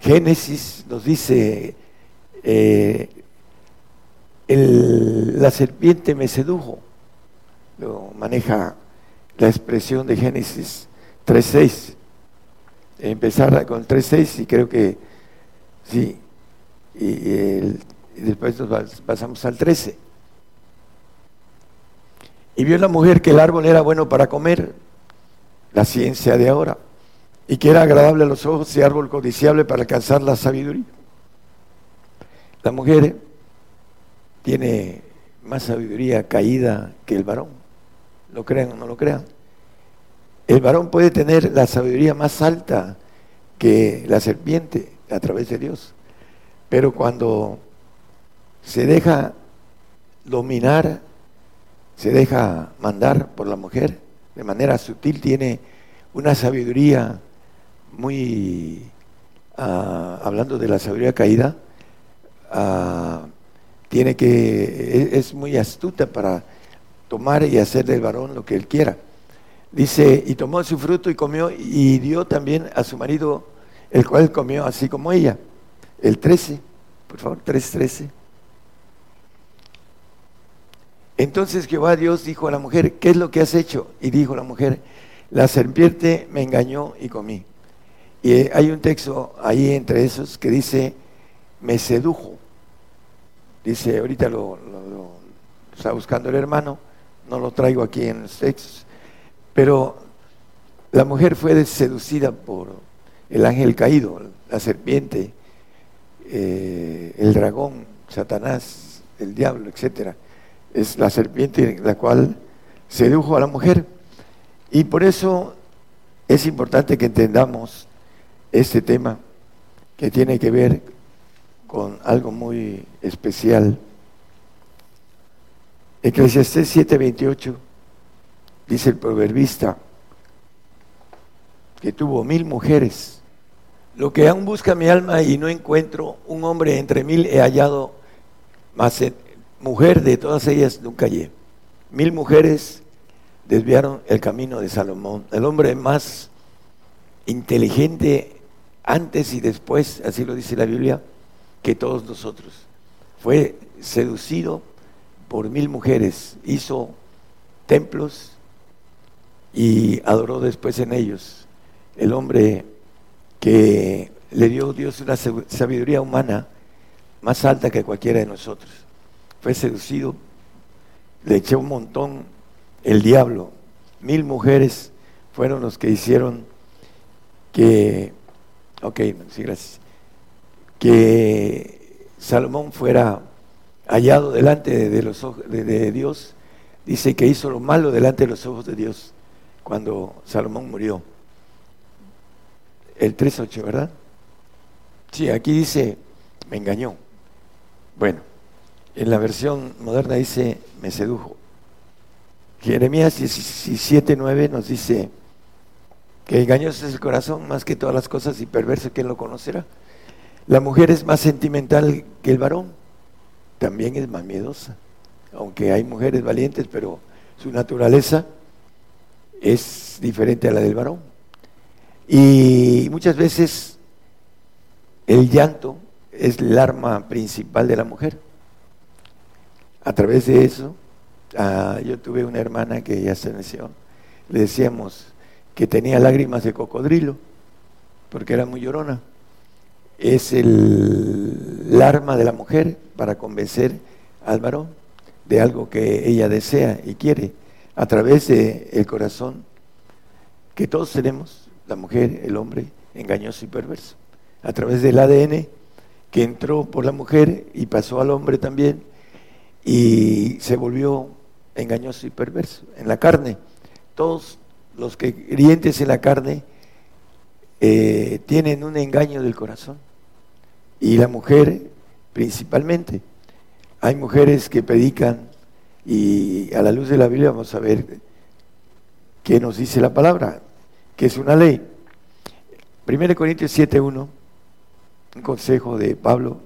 [SPEAKER 5] Génesis nos dice, eh, la serpiente me sedujo, lo maneja la expresión de Génesis 3.6. Empezar con 3.6 y creo que sí, y, después nos pasamos al 13. Y vio la mujer que el árbol era bueno para comer, la ciencia de ahora, y que era agradable a los ojos y árbol codiciable para alcanzar la sabiduría. La mujer tiene más sabiduría caída que el varón, lo crean o no lo crean. El varón puede tener la sabiduría más alta que la serpiente a través de Dios, pero cuando se deja dominar, se deja mandar por la mujer de manera sutil, tiene una sabiduría muy, ah, hablando de la sabiduría caída, ah, tiene que, es muy astuta para tomar y hacer del varón lo que él quiera. Dice, y tomó su fruto y comió y dio también a su marido, el cual comió así como ella. El 13, por favor, 3.13. Entonces Jehová Dios dijo a la mujer, ¿qué es lo que has hecho? Y dijo la mujer, la serpiente me engañó y comí. Y hay un texto ahí entre esos que dice, me sedujo. Dice, ahorita lo, está buscando el hermano, no lo traigo aquí en los textos, pero la mujer fue seducida por el ángel caído, la serpiente, eh, el dragón, Satanás, el diablo, etcétera. Es la serpiente la cual sedujo a la mujer. Y por eso es importante que entendamos este tema que tiene que ver con algo muy especial. Eclesiastés 7:28 dice el proverbista que tuvo mil mujeres. Lo que aún busca mi alma y no encuentro un hombre entre mil he hallado, más mujer de todas ellas nunca hallé. Mil mujeres desviaron el camino de Salomón, el hombre más inteligente antes y después, así lo dice la Biblia, que todos nosotros. Fue seducido por mil mujeres, hizo templos y adoró después en ellos. El hombre que le dio Dios una sabiduría humana más alta que cualquiera de nosotros. Fue seducido, le echó un montón el diablo. Mil mujeres fueron los que hicieron que, ok, sí, gracias, que Salomón fuera hallado delante de, los ojos de, Dios. Dice que hizo lo malo delante de los ojos de Dios cuando Salomón murió. El 3.8, ¿verdad? Sí, aquí dice, me engañó. Bueno, en la versión moderna dice, me sedujo. Jeremías 17.9 nos dice que engañoso es el corazón más que todas las cosas y perverso, ¿quién lo conocerá? La mujer es más sentimental que el varón, también es más miedosa, aunque hay mujeres valientes, pero su naturaleza es diferente a la del varón. Y muchas veces el llanto es el arma principal de la mujer. A través de eso Ah, yo tuve una hermana que ya se nació, le decíamos que tenía lágrimas de cocodrilo, porque era muy llorona. Es el, arma de la mujer para convencer al varón de algo que ella desea y quiere, a través del el corazón que todos tenemos, la mujer, el hombre, engañoso y perverso, a través del ADN que entró por la mujer y pasó al hombre también y se volvió engañoso y perverso. En la carne, todos los que creyentes en la carne eh, tienen un engaño del corazón. Y la mujer principalmente. Hay mujeres que predican y a la luz de la Biblia vamos a ver qué nos dice la palabra, que es una ley. 1 Corintios 7.1 un consejo de Pablo.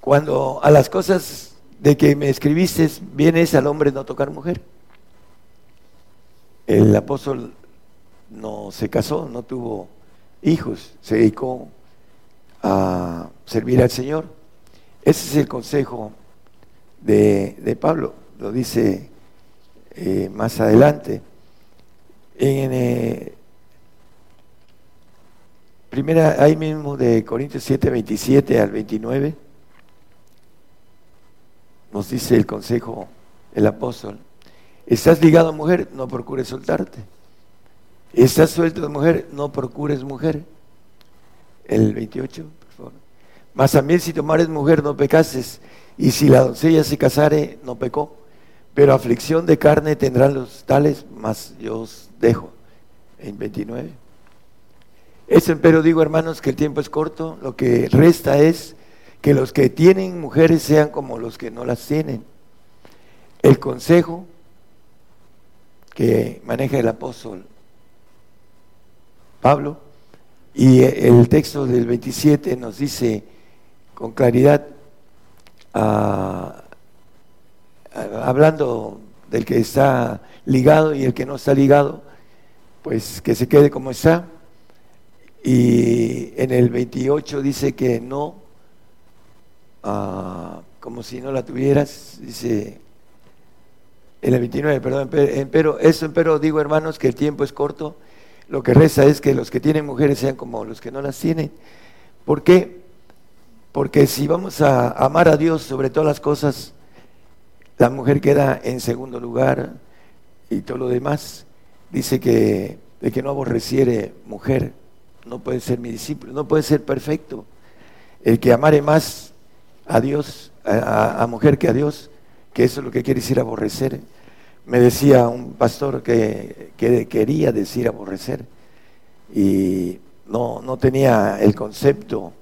[SPEAKER 5] Cuando a las cosas de que me escribiste vienes al hombre no tocar mujer. El apóstol no se casó, no tuvo hijos, se dedicó a servir al Señor. Ese es el consejo de, Pablo, lo dice eh, más adelante. En eh, primera, ahí mismo de Corintios 7, 27 al 29, nos dice el consejo, el apóstol, estás ligado a mujer, no procures soltarte. Estás suelto de mujer, no procures mujer. El 28, por favor. Mas también si tomares mujer, no pecases. Y si la doncella se casare, no pecó. Pero aflicción de carne tendrán los tales, mas yo os dejo. En 29. Eso, pero digo, hermanos, que el tiempo es corto. Lo que resta es que los que tienen mujeres sean como los que no las tienen. El consejo que maneja el apóstol Pablo y el texto del 27 nos dice con claridad, hablando del que está ligado y el que no está ligado, pues que se quede como está. Y en el 28 dice que no, ah, como si no la tuvieras, dice en el 29, perdón, pero eso, pero digo hermanos que el tiempo es corto, lo que resta es que los que tienen mujeres sean como los que no las tienen. ¿Por qué? Porque si vamos a amar a Dios sobre todas las cosas, la mujer queda en segundo lugar y todo lo demás. Dice que de que no aborreciere mujer, no puede ser mi discípulo, no puede ser perfecto. El que amare más a Dios, a, mujer que a Dios, que eso es lo que quiere decir aborrecer. Me decía un pastor que, que quería decir aborrecer y no, no tenía el concepto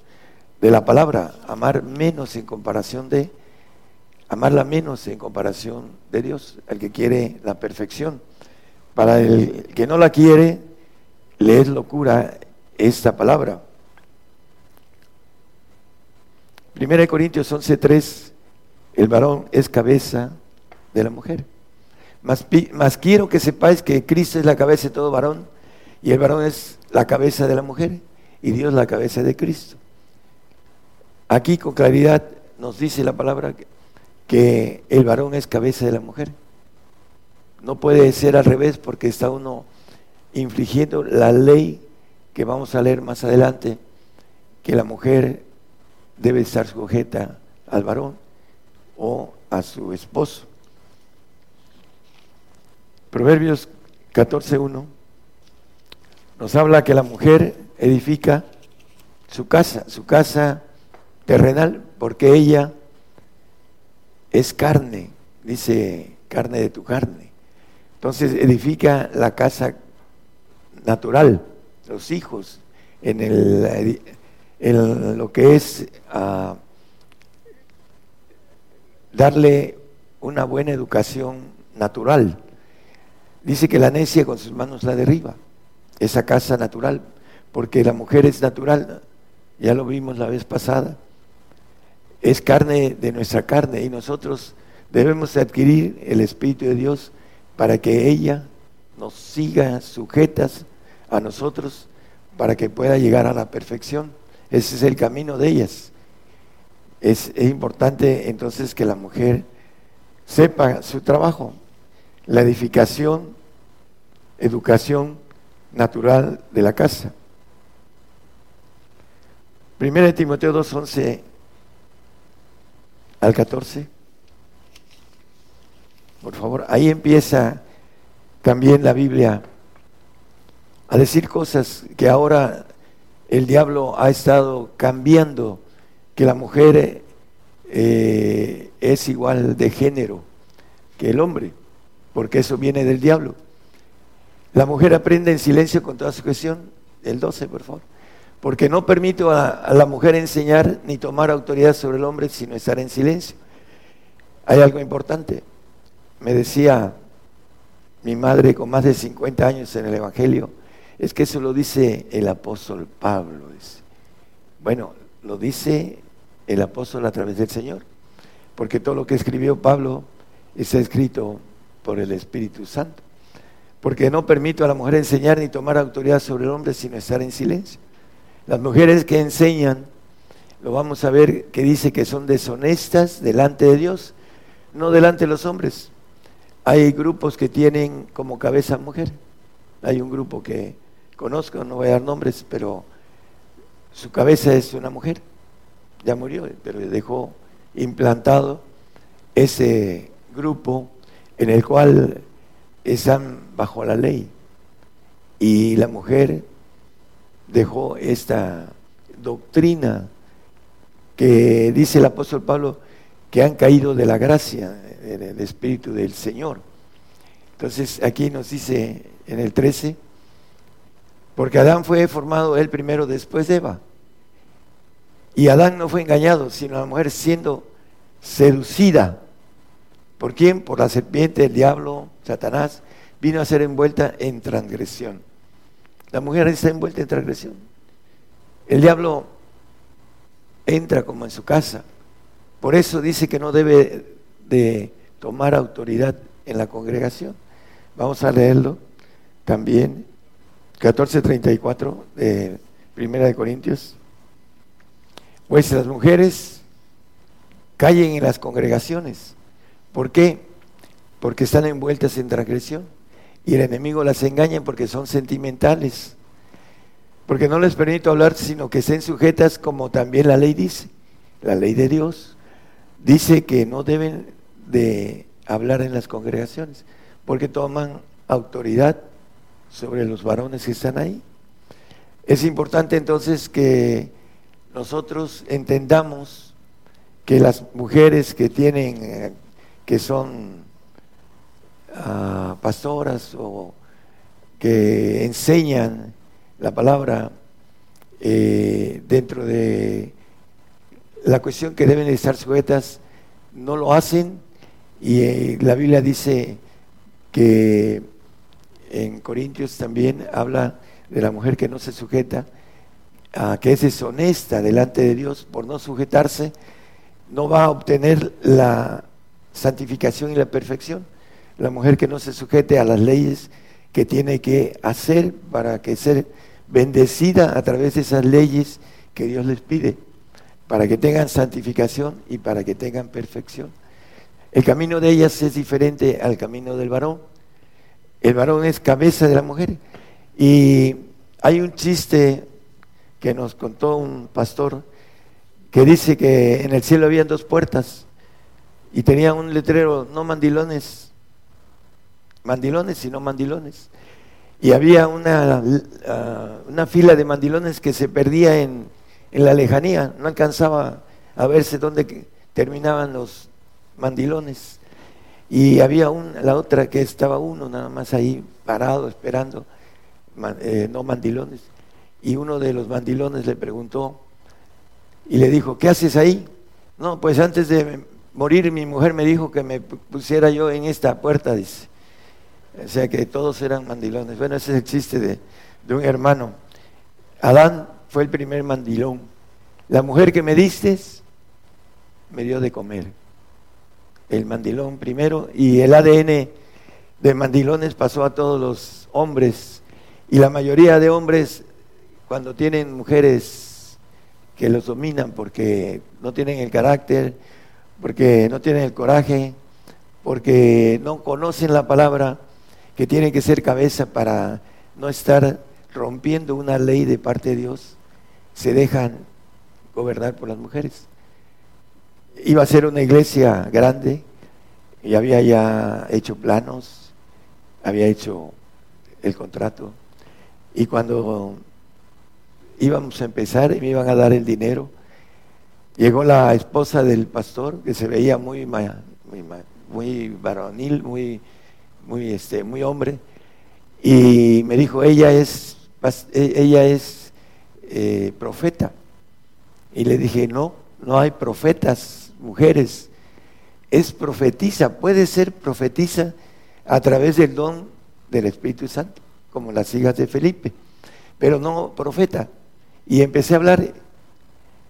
[SPEAKER 5] de la palabra, amar menos en comparación de, amarla menos en comparación de Dios, el que quiere la perfección. Para el que no la quiere, le es locura esta palabra. Primera de Corintios 11:3, el varón es cabeza de la mujer. Más quiero que sepáis que Cristo es la cabeza de todo varón y el varón es la cabeza de la mujer y Dios la cabeza de Cristo. Aquí con claridad nos dice la palabra que, el varón es cabeza de la mujer. No puede ser al revés porque está uno infligiendo la ley que vamos a leer más adelante, que la mujer debe estar sujeta al varón o a su esposo. Proverbios 14.1 nos habla que la mujer edifica su casa, su casa terrenal, porque ella es carne, dice carne de tu carne. Entonces edifica la casa natural, los hijos, en, el, en lo que es ah, darle una buena educación natural. Dice que la necia con sus manos la derriba, esa casa natural, porque la mujer es natural, ya lo vimos la vez pasada es carne de nuestra carne y nosotros debemos adquirir el Espíritu de Dios para que ella nos siga sujetas a nosotros para que pueda llegar a la perfección. Ese es el camino de ellas. Es, importante entonces que la mujer sepa su trabajo, la edificación, educación natural de la casa. Primera Timoteo 2.11 al 14. Por favor, ahí empieza también la Biblia a decir cosas que ahora el diablo ha estado cambiando, que la mujer eh, es igual de género que el hombre, porque eso viene del diablo. La mujer aprende en silencio con toda su cuestión. El 12, por favor porque no permito a, la mujer enseñar ni tomar autoridad sobre el hombre sino estar en silencio. Hay algo importante. Me decía mi madre con más de 50 años en el Evangelio, es que eso lo dice el apóstol Pablo. Bueno, lo dice el apóstol a través del Señor, porque todo lo que escribió Pablo está escrito por el Espíritu Santo. Porque no permito a la mujer enseñar ni tomar autoridad sobre el hombre, sino estar en silencio. Las mujeres que enseñan, lo vamos a ver que dice que son deshonestas delante de Dios, no delante de los hombres. Hay grupos que tienen como cabeza mujer. Hay un grupo que conozco, no voy a dar nombres, pero su cabeza es una mujer. Ya murió, pero dejó implantado ese grupo en el cual están bajo la ley. Y la mujer dejó esta doctrina que dice el apóstol Pablo que han caído de la gracia, del Espíritu del Señor. Entonces aquí nos dice en el 13, porque Adán fue formado él primero después de Eva. Y Adán no fue engañado, sino la mujer siendo seducida. ¿Por quién? Por la serpiente, el diablo, Satanás, vino a ser envuelta en transgresión. La mujer está envuelta en transgresión. El diablo entra como en su casa. Por eso dice que no debe de tomar autoridad en la congregación. Vamos a leerlo también, 14.34 de Primera de Corintios. Las mujeres callen en las congregaciones. ¿Por qué? Porque están envueltas en transgresión. Y el enemigo las engaña porque son sentimentales. Porque no les permito hablar, sino que estén sujetas como también la ley dice. La ley de Dios dice que no deben de hablar en las congregaciones, porque toman autoridad sobre los varones que están ahí. Es importante entonces que nosotros entendamos que las mujeres que tienen, eh, que son ah, pastoras o que enseñan la palabra eh, dentro de la cuestión que deben estar sujetas, no lo hacen y eh, la Biblia dice que en Corintios también habla de la mujer que no se sujeta, a que es deshonesta delante de Dios por no sujetarse, no va a obtener la santificación y la perfección. La mujer que no se sujete a las leyes que tiene que hacer para que ser bendecida a través de esas leyes que Dios les pide, para que tengan santificación y para que tengan perfección. El camino de ellas es diferente al camino del varón. El varón es cabeza de la mujer. Y hay un chiste que nos contó un pastor que dice que en el cielo habían dos puertas y tenía un letrero, no mandilones, mandilones, sino mandilones. Y había una, ah, una fila de mandilones que se perdía en, en la lejanía, no alcanzaba a verse dónde terminaban los, mandilones. Y había un, la otra que estaba uno nada más ahí parado esperando, eh, no mandilones. Y uno de los mandilones le preguntó y le dijo, ¿qué haces ahí? No, pues antes de morir mi mujer me dijo que me pusiera yo en esta puerta, dice. O sea que todos eran mandilones. Bueno, ese es el chiste de, de un hermano. Adán fue el primer mandilón. La mujer que me diste me dio de comer el mandilón primero, y el ADN de mandilones pasó a todos los hombres, y la mayoría de hombres, cuando tienen mujeres que los dominan porque no tienen el carácter, porque no tienen el coraje, porque no conocen la palabra, que tienen que ser cabeza para no estar rompiendo una ley de parte de Dios, se dejan gobernar por las mujeres iba a ser una iglesia grande y había ya hecho planos, había hecho el contrato. Y cuando íbamos a empezar y me iban a dar el dinero, llegó la esposa del pastor que se veía muy muy, muy varonil, muy muy este muy hombre y me dijo ella es e, ella es eh, profeta y le dije no no hay profetas mujeres, es profetiza, puede ser profetiza a través del don del Espíritu Santo, como las hijas de Felipe, pero no profeta. Y empecé a hablar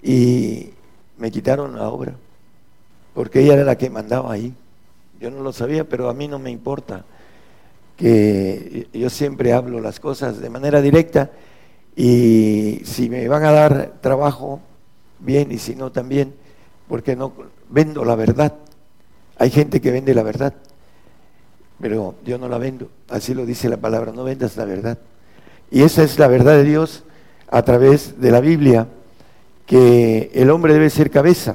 [SPEAKER 5] y me quitaron la obra, porque ella era la que mandaba ahí. Yo no lo sabía, pero a mí no me importa, que yo siempre hablo las cosas de manera directa y si me van a dar trabajo, bien, y si no también, porque no vendo la verdad. Hay gente que vende la verdad, pero yo no la vendo. Así lo dice la palabra, no vendas la verdad. Y esa es la verdad de Dios a través de la Biblia, que el hombre debe ser cabeza.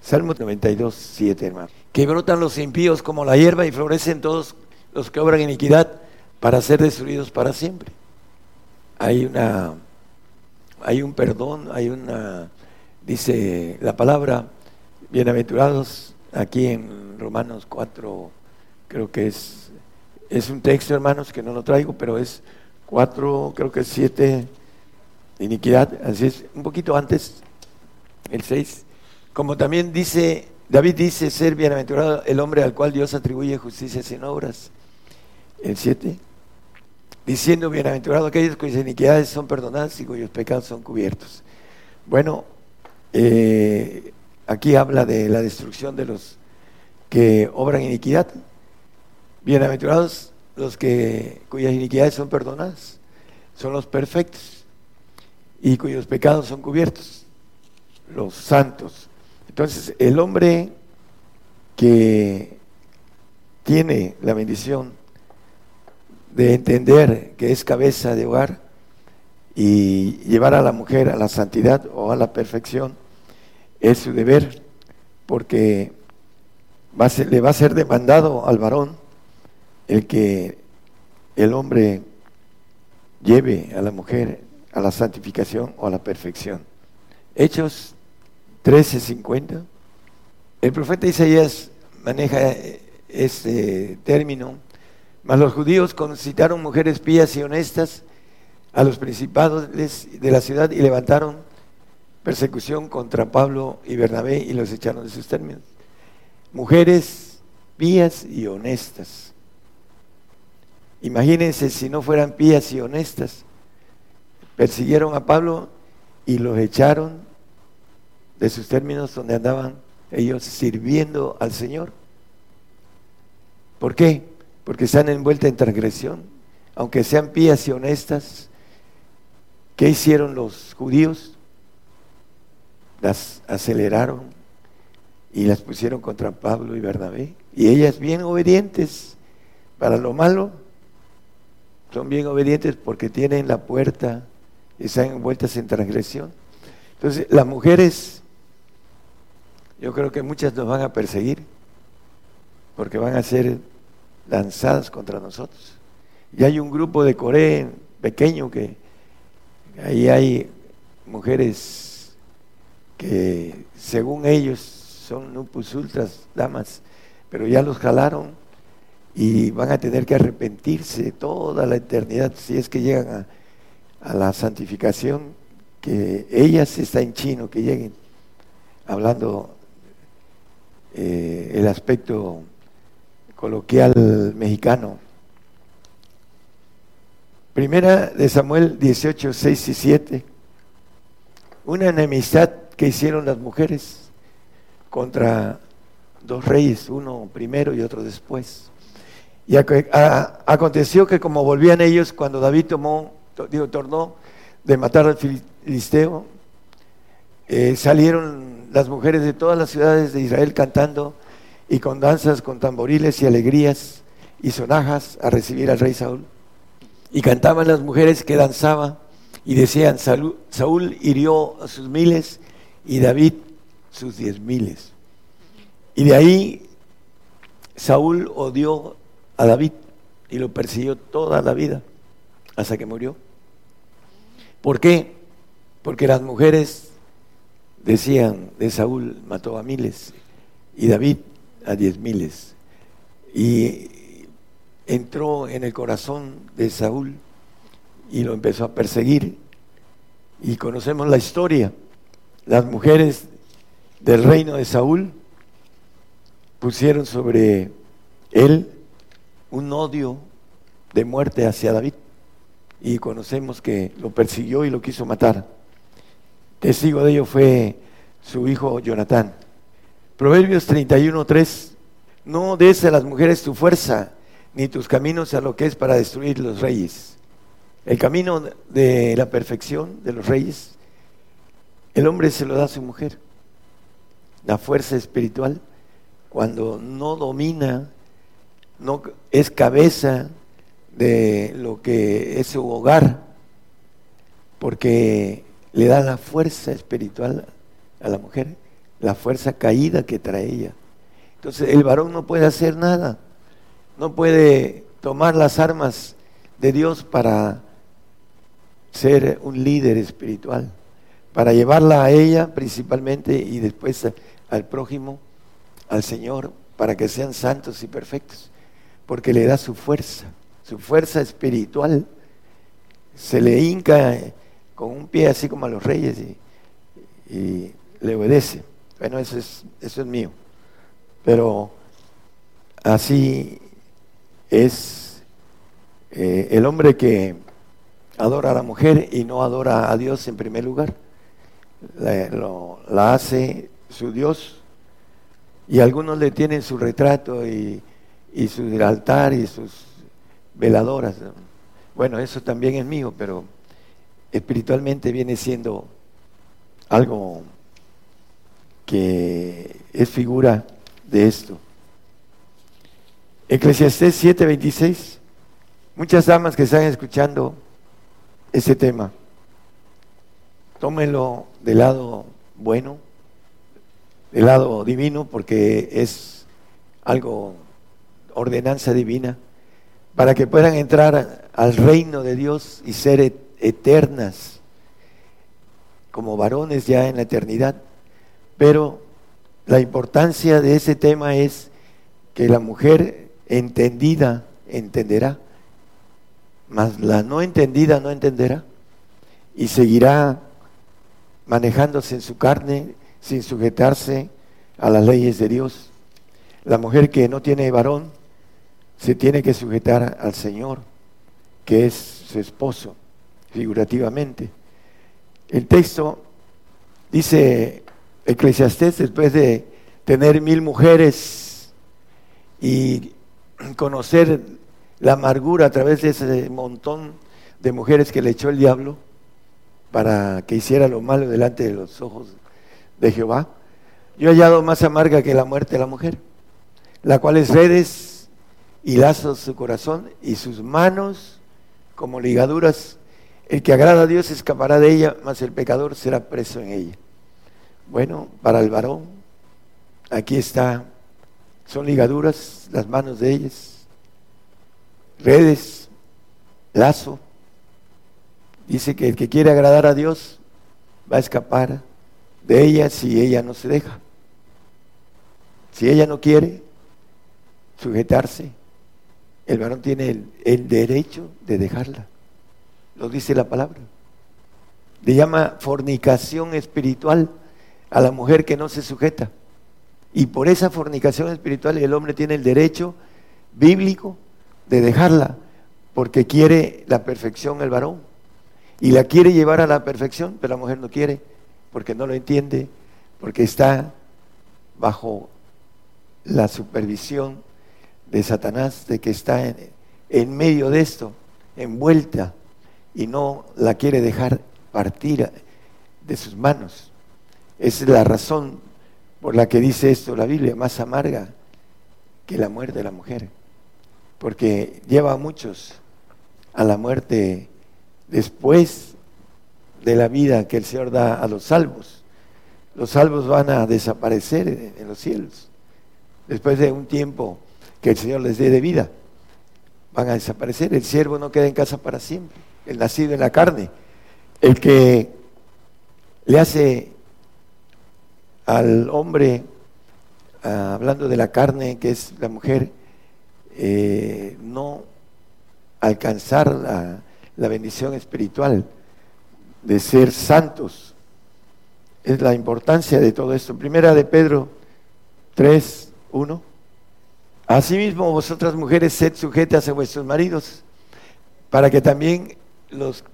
[SPEAKER 5] Salmo 92, 7, hermano. Que brotan los impíos como la hierba y florecen todos los que obran iniquidad para ser destruidos para siempre. Hay una, hay un perdón, hay una, dice la palabra, bienaventurados, aquí en Romanos 4, creo que es, es un texto, hermanos, que no lo traigo, pero es 4, creo que es 7, iniquidad, así es, un poquito antes, el 6, como también dice, David dice ser bienaventurado el hombre al cual Dios atribuye justicia sin obras, el 7, diciendo bienaventurado aquellos cuyas iniquidades son perdonadas y cuyos pecados son cubiertos. Bueno, eh, aquí habla de la destrucción de los que obran iniquidad. Bienaventurados los que cuyas iniquidades son perdonadas, son los perfectos y cuyos pecados son cubiertos, los santos. Entonces, el hombre que tiene la bendición de entender que es cabeza de hogar y llevar a la mujer a la santidad o a la perfección, es su deber, porque le va a ser demandado al varón el que el hombre lleve a la mujer a la santificación o a la perfección. Hechos 13:50. El profeta Isaías maneja este término, mas los judíos concitaron mujeres pías y honestas a los principados de la ciudad y levantaron persecución contra Pablo y Bernabé y los echaron de sus términos. Mujeres pías y honestas. Imagínense si no fueran pías y honestas. Persiguieron a Pablo y los echaron de sus términos donde andaban ellos sirviendo al Señor. ¿Por qué? Porque están envueltas en transgresión. Aunque sean pías y honestas, ¿qué hicieron los judíos? Las aceleraron y las pusieron contra Pablo y Bernabé. Y ellas bien obedientes para lo malo, son bien obedientes porque tienen la puerta y están envueltas en transgresión. Entonces, las mujeres, yo creo que muchas nos van a perseguir porque van a ser lanzadas contra nosotros. Y hay un grupo de Corea pequeño que ahí hay mujeres que según ellos son nupus ultras, damas, pero ya los jalaron y van a tener que arrepentirse toda la eternidad si es que llegan a, la santificación, que ellas está en chino, que lleguen, hablando eh, el aspecto coloquial mexicano. Primera de Samuel 18, 6 y 7. Una enemistad que hicieron las mujeres contra dos reyes, uno primero y otro después. Y aconteció que como volvían ellos cuando David tomó, digo, tornó de matar al filisteo, eh, salieron las mujeres de todas las ciudades de Israel cantando y con danzas, con tamboriles y alegrías y sonajas a recibir al rey Saúl. Y cantaban las mujeres que danzaban y decían, Saúl hirió a sus miles y David sus diez miles. Y de ahí Saúl odió a David y lo persiguió toda la vida hasta que murió. ¿Por qué? Porque las mujeres decían de Saúl mató a miles y David a diez miles. Y entró en el corazón de Saúl y lo empezó a perseguir. Y conocemos la historia. Las mujeres del reino de Saúl pusieron sobre él un odio de muerte hacia David y conocemos que lo persiguió y lo quiso matar. Testigo de ello fue su hijo Jonatán. Proverbios 31.3 No des a las mujeres tu fuerza, ni tus caminos a lo que es para destruir los reyes. El camino de la perfección de los reyes, el hombre se lo da a su mujer. La fuerza espiritual, cuando no domina, no es cabeza de lo que es su hogar, porque le da la fuerza espiritual a la mujer, la fuerza caída que trae ella. Entonces el varón no puede hacer nada, no puede tomar las armas de Dios para ser un líder espiritual, para llevarla a ella principalmente y después al prójimo, al Señor, para que sean santos y perfectos, porque le da su fuerza, su fuerza espiritual. Se le hinca con un pie así como a los reyes y, le obedece. Bueno, eso es, eso es mío. Pero así es eh, el hombre que adora a la mujer y no adora a Dios en primer lugar. La, hace su Dios y algunos le tienen su retrato y, y su altar y sus veladoras. Bueno, eso también es mío, pero espiritualmente viene siendo algo que es figura de esto. Eclesiastés 7:26. Muchas damas que están escuchando ese tema, tómenlo del lado bueno, del lado divino, porque es algo, ordenanza divina, para que puedan entrar al reino de Dios y ser eternas como varones ya en la eternidad. Pero la importancia de ese tema es que la mujer entendida entenderá mas la no entendida no entenderá y seguirá manejándose en su carne sin sujetarse a las leyes de Dios. La mujer que no tiene varón se tiene que sujetar al Señor, que es su esposo, figurativamente. El texto dice Eclesiastés, después de tener mil mujeres y conocer la amargura a través de ese montón de mujeres que le echó el diablo para que hiciera lo malo delante de los ojos de Jehová. Yo he hallado más amarga que la muerte de la mujer, la cual es redes y lazos su corazón y sus manos como ligaduras. El que agrada a Dios escapará de ella, mas el pecador será preso en ella. Bueno, para el varón, aquí está, son ligaduras las manos de ellas redes, lazo. Dice que el que quiere agradar a Dios va a escapar de ella si ella no se deja. Si ella no quiere sujetarse, el varón tiene el, derecho de dejarla. Lo dice la palabra. Le llama fornicación espiritual a la mujer que no se sujeta. Y por esa fornicación espiritual el hombre tiene el derecho bíblico de dejarla porque quiere la perfección el varón y la quiere llevar a la perfección, pero la mujer no quiere porque no lo entiende, porque está bajo la supervisión de Satanás, de que está en, en medio de esto, envuelta, y no la quiere dejar partir de sus manos. Esa es la razón por la que dice esto la Biblia, más amarga que la muerte de la mujer porque lleva a muchos a la muerte después de la vida que el Señor da a los salvos. Los salvos van a desaparecer en los cielos. Después de un tiempo que el Señor les dé de vida, van a desaparecer. El siervo no queda en casa para siempre. El nacido en la carne. El que le hace al hombre, ah, hablando de la carne, que es la mujer, eh, no alcanzar la, bendición espiritual de ser santos. Es la importancia de todo esto. Primera de Pedro 3, 1. Asimismo, vosotras mujeres, sed sujetas a vuestros maridos, para que también los,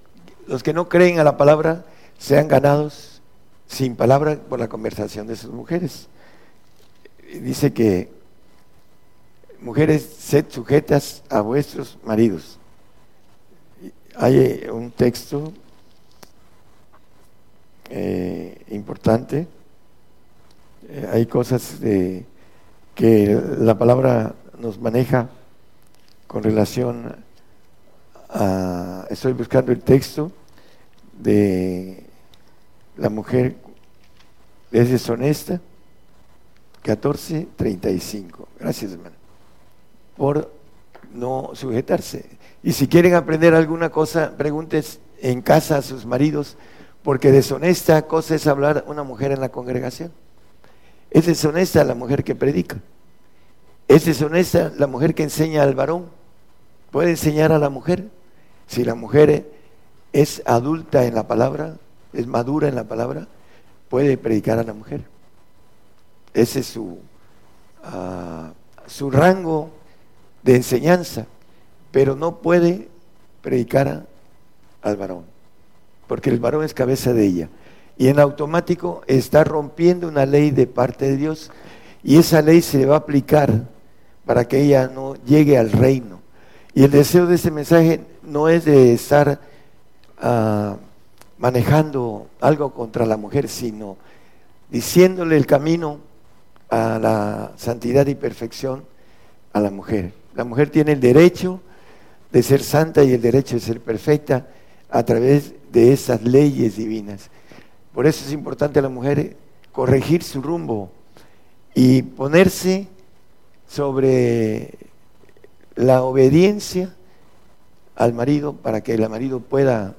[SPEAKER 5] los que no creen a la palabra sean ganados sin palabra por la conversación de sus mujeres. Dice que mujeres, sed sujetas a vuestros maridos. Hay un texto eh, importante, eh, hay cosas de, que la palabra nos maneja con relación a, estoy buscando el texto de la mujer es deshonesta, 14.35. Gracias, hermano. Por no sujetarse. Y si quieren aprender alguna cosa, preguntes en casa a sus maridos, porque deshonesta cosa es hablar una mujer en la congregación. Es deshonesta la mujer que predica. Es deshonesta la mujer que enseña al varón. Puede enseñar a la mujer. Si la mujer es adulta en la palabra, es madura en la palabra, puede predicar a la mujer. Ese es su, ah, su rango de enseñanza, pero no puede predicar al varón, porque el varón es cabeza de ella. Y en automático está rompiendo una ley de parte de Dios y esa ley se le va a aplicar para que ella no llegue al reino. Y el deseo de ese mensaje no es de estar ah, manejando algo contra la mujer, sino diciéndole el camino a la santidad y perfección a la mujer. La mujer tiene el derecho de ser santa y el derecho de ser perfecta a través de esas leyes divinas. Por eso es importante a la mujer corregir su rumbo y ponerse sobre la obediencia al marido para que el marido pueda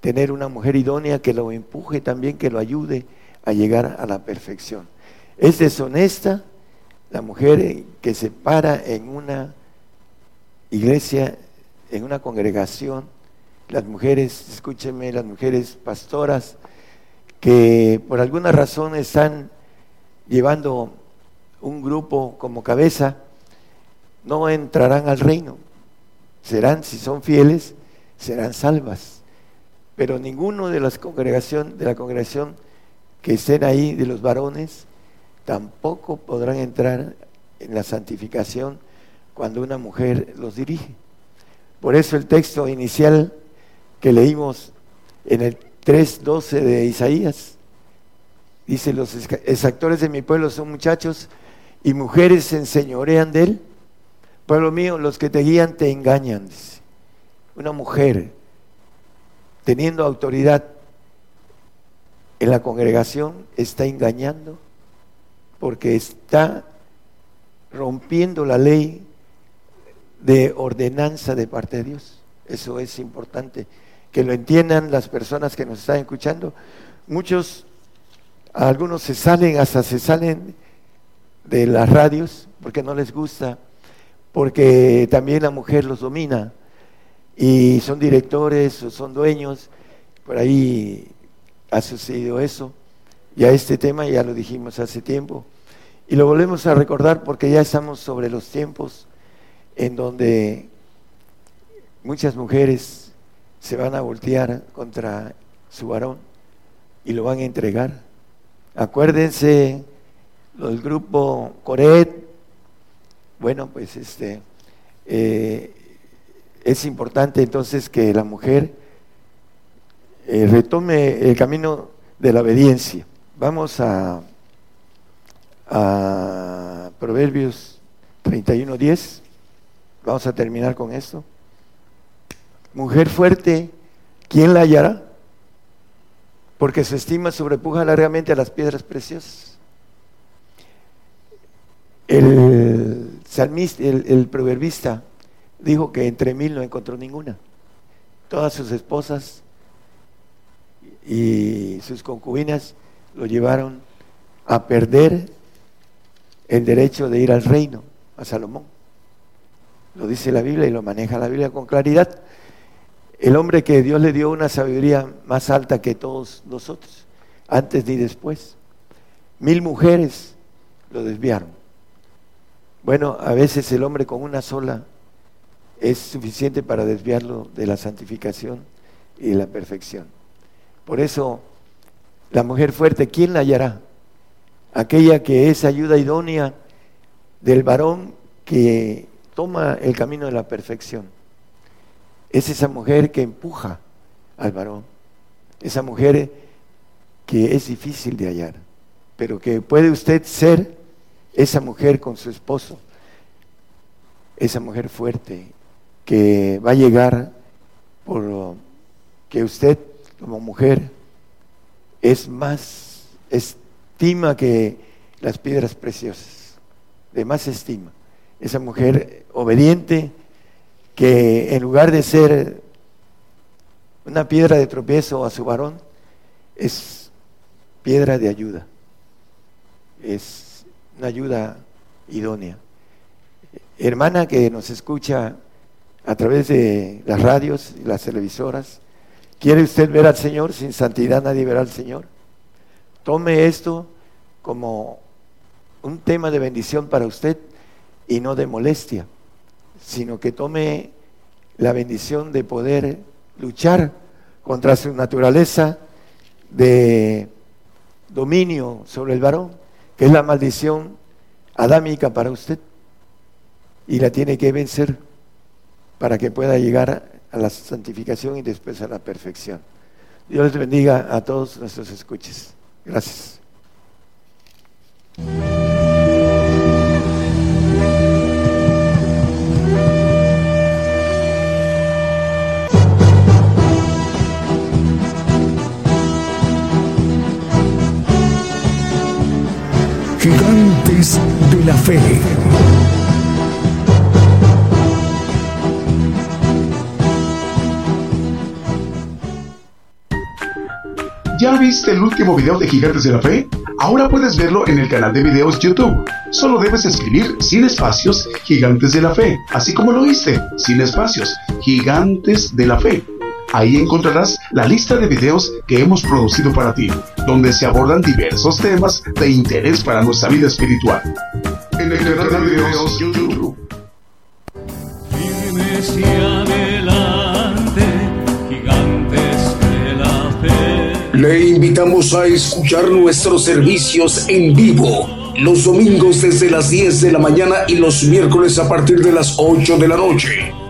[SPEAKER 5] tener una mujer idónea que lo empuje también, que lo ayude a llegar a la perfección. Es deshonesta la mujer que se para en una iglesia, en una congregación, las mujeres, escúchenme, las mujeres pastoras, que por alguna razón están llevando un grupo como cabeza, no entrarán al reino. Serán, si son fieles, serán salvas pero ninguno de las congregación, de la congregación que estén ahí de los varones tampoco podrán entrar en la santificación cuando una mujer los dirige. Por eso el texto inicial que leímos en el 3.12 de Isaías dice, los exactores de mi pueblo son muchachos y mujeres se enseñorean de él. Pueblo mío, los que te guían te engañan. Una mujer teniendo autoridad en la congregación, está engañando porque está rompiendo la ley de ordenanza de parte de Dios. Eso es importante que lo entiendan las personas que nos están escuchando. Muchos, algunos se salen, hasta se salen de las radios porque no les gusta, porque también la mujer los domina y son directores o son dueños, por ahí ha sucedido eso. Ya este tema ya lo dijimos hace tiempo y lo volvemos a recordar porque ya estamos sobre los tiempos en donde muchas mujeres se van a voltear contra su varón y lo van a entregar. Acuérdense el grupo Coret, bueno, pues este, eh, es importante entonces que la mujer eh, retome el camino de la obediencia. Vamos a, a Proverbios 31.10. Vamos a terminar con esto. Mujer fuerte, ¿quién la hallará? Porque su estima sobrepuja largamente a las piedras preciosas. El salmista, el proverbista dijo que entre mil no encontró ninguna. Todas sus esposas y sus concubinas lo llevaron a perder el derecho de ir al reino, a Salomón. Lo dice la Biblia y lo maneja la Biblia con claridad. El hombre que Dios le dio una sabiduría más alta que todos nosotros, antes ni después. Mil mujeres lo desviaron. Bueno, a veces el hombre con una sola es suficiente para desviarlo de la santificación y de la perfección. Por eso la mujer fuerte, ¿quién la hallará? Aquella que es ayuda idónea del varón que toma el camino de la perfección. Es esa mujer que empuja al varón. Esa mujer que es difícil de hallar, pero que puede usted ser esa mujer con su esposo, esa mujer fuerte que va a llegar por que usted como mujer es más estima que las piedras preciosas, de más estima. Esa mujer obediente que en lugar de ser una piedra de tropiezo a su varón, es piedra de ayuda, es una ayuda idónea. Hermana que nos escucha a través de las radios y las televisoras, ¿quiere usted ver al Señor? Sin santidad nadie verá al Señor. Tome esto como un tema de bendición para usted y no de molestia, sino que tome la bendición de poder luchar contra su naturaleza de dominio sobre el varón, que es la maldición adámica para usted, y la tiene que vencer para que pueda llegar a la santificación y después a la perfección. Dios les bendiga a todos nuestros escuches. Gracias.
[SPEAKER 1] De la Fe.
[SPEAKER 6] ¿Ya viste el último video de Gigantes de la Fe? Ahora puedes verlo en el canal de videos YouTube. Solo debes escribir sin espacios Gigantes de la Fe, así como lo oíste, sin espacios, Gigantes de la Fe. Ahí encontrarás la lista de videos que hemos producido para ti, donde se abordan diversos temas de interés para nuestra vida espiritual. En el canal de videos YouTube.
[SPEAKER 3] Firmes y adelante, gigantes de la fe.
[SPEAKER 7] Le invitamos a escuchar nuestros servicios en vivo los domingos desde las 10 de la mañana y los miércoles a partir de las 8 de la noche.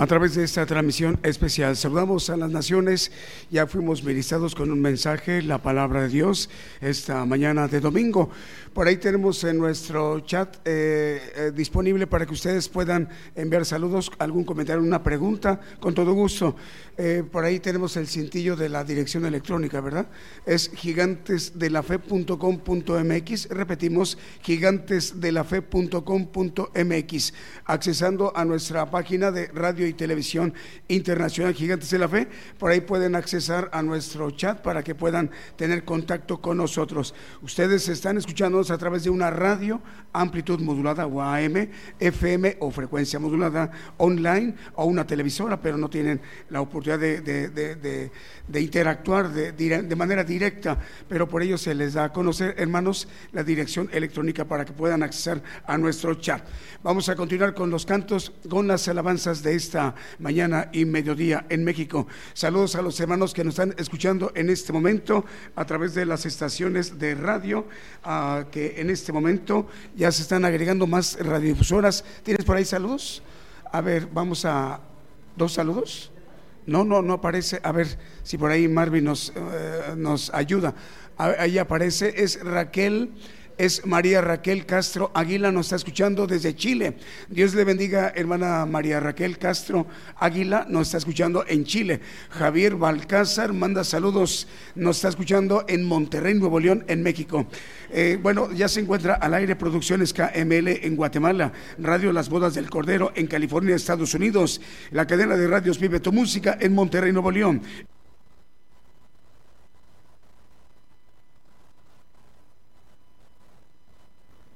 [SPEAKER 2] A través de esta transmisión especial, saludamos a las naciones. Ya fuimos ministrados con un mensaje, la palabra de Dios, esta mañana de domingo. Por ahí tenemos en nuestro chat eh, eh, disponible para que ustedes puedan enviar saludos, algún comentario, una pregunta, con todo gusto. Eh, por ahí tenemos el cintillo de la dirección electrónica, ¿verdad? Es gigantesdelafe.com.mx. Repetimos, gigantesdelafe.com.mx. Accesando a nuestra página de radio y televisión internacional Gigantes de la Fe, por ahí pueden accesar a nuestro chat para que puedan tener contacto con nosotros. Ustedes están escuchándonos a través de una radio, amplitud modulada o AM, FM o frecuencia modulada online o una televisora, pero no tienen la oportunidad de, interactuar de, manera directa, pero por ello se les da a conocer, hermanos, la dirección electrónica para que puedan accesar a nuestro chat. Vamos a continuar con los cantos, con las alabanzas de esta mañana y mediodía en México. Saludos a los hermanos que nos están escuchando en este momento a través de las estaciones de radio, que en este momento ya se están agregando más radiodifusoras. ¿Tienes por ahí saludos? A ver, vamos a dos saludos. No, no, no aparece. A ver si por ahí Marvin nos, eh, nos ayuda. A- Ahí aparece, es Raquel, es María Raquel Castro Águila, nos está escuchando desde Chile. Dios le bendiga, hermana María Raquel Castro Águila, nos está escuchando en Chile. Javier Balcázar manda saludos, nos está escuchando en Monterrey, Nuevo León, en México. Eh, bueno, ya se encuentra al aire Producciones KML en Guatemala, Radio Las Bodas del Cordero en California, Estados Unidos, la cadena de radios Vive tu Música en Monterrey, Nuevo León.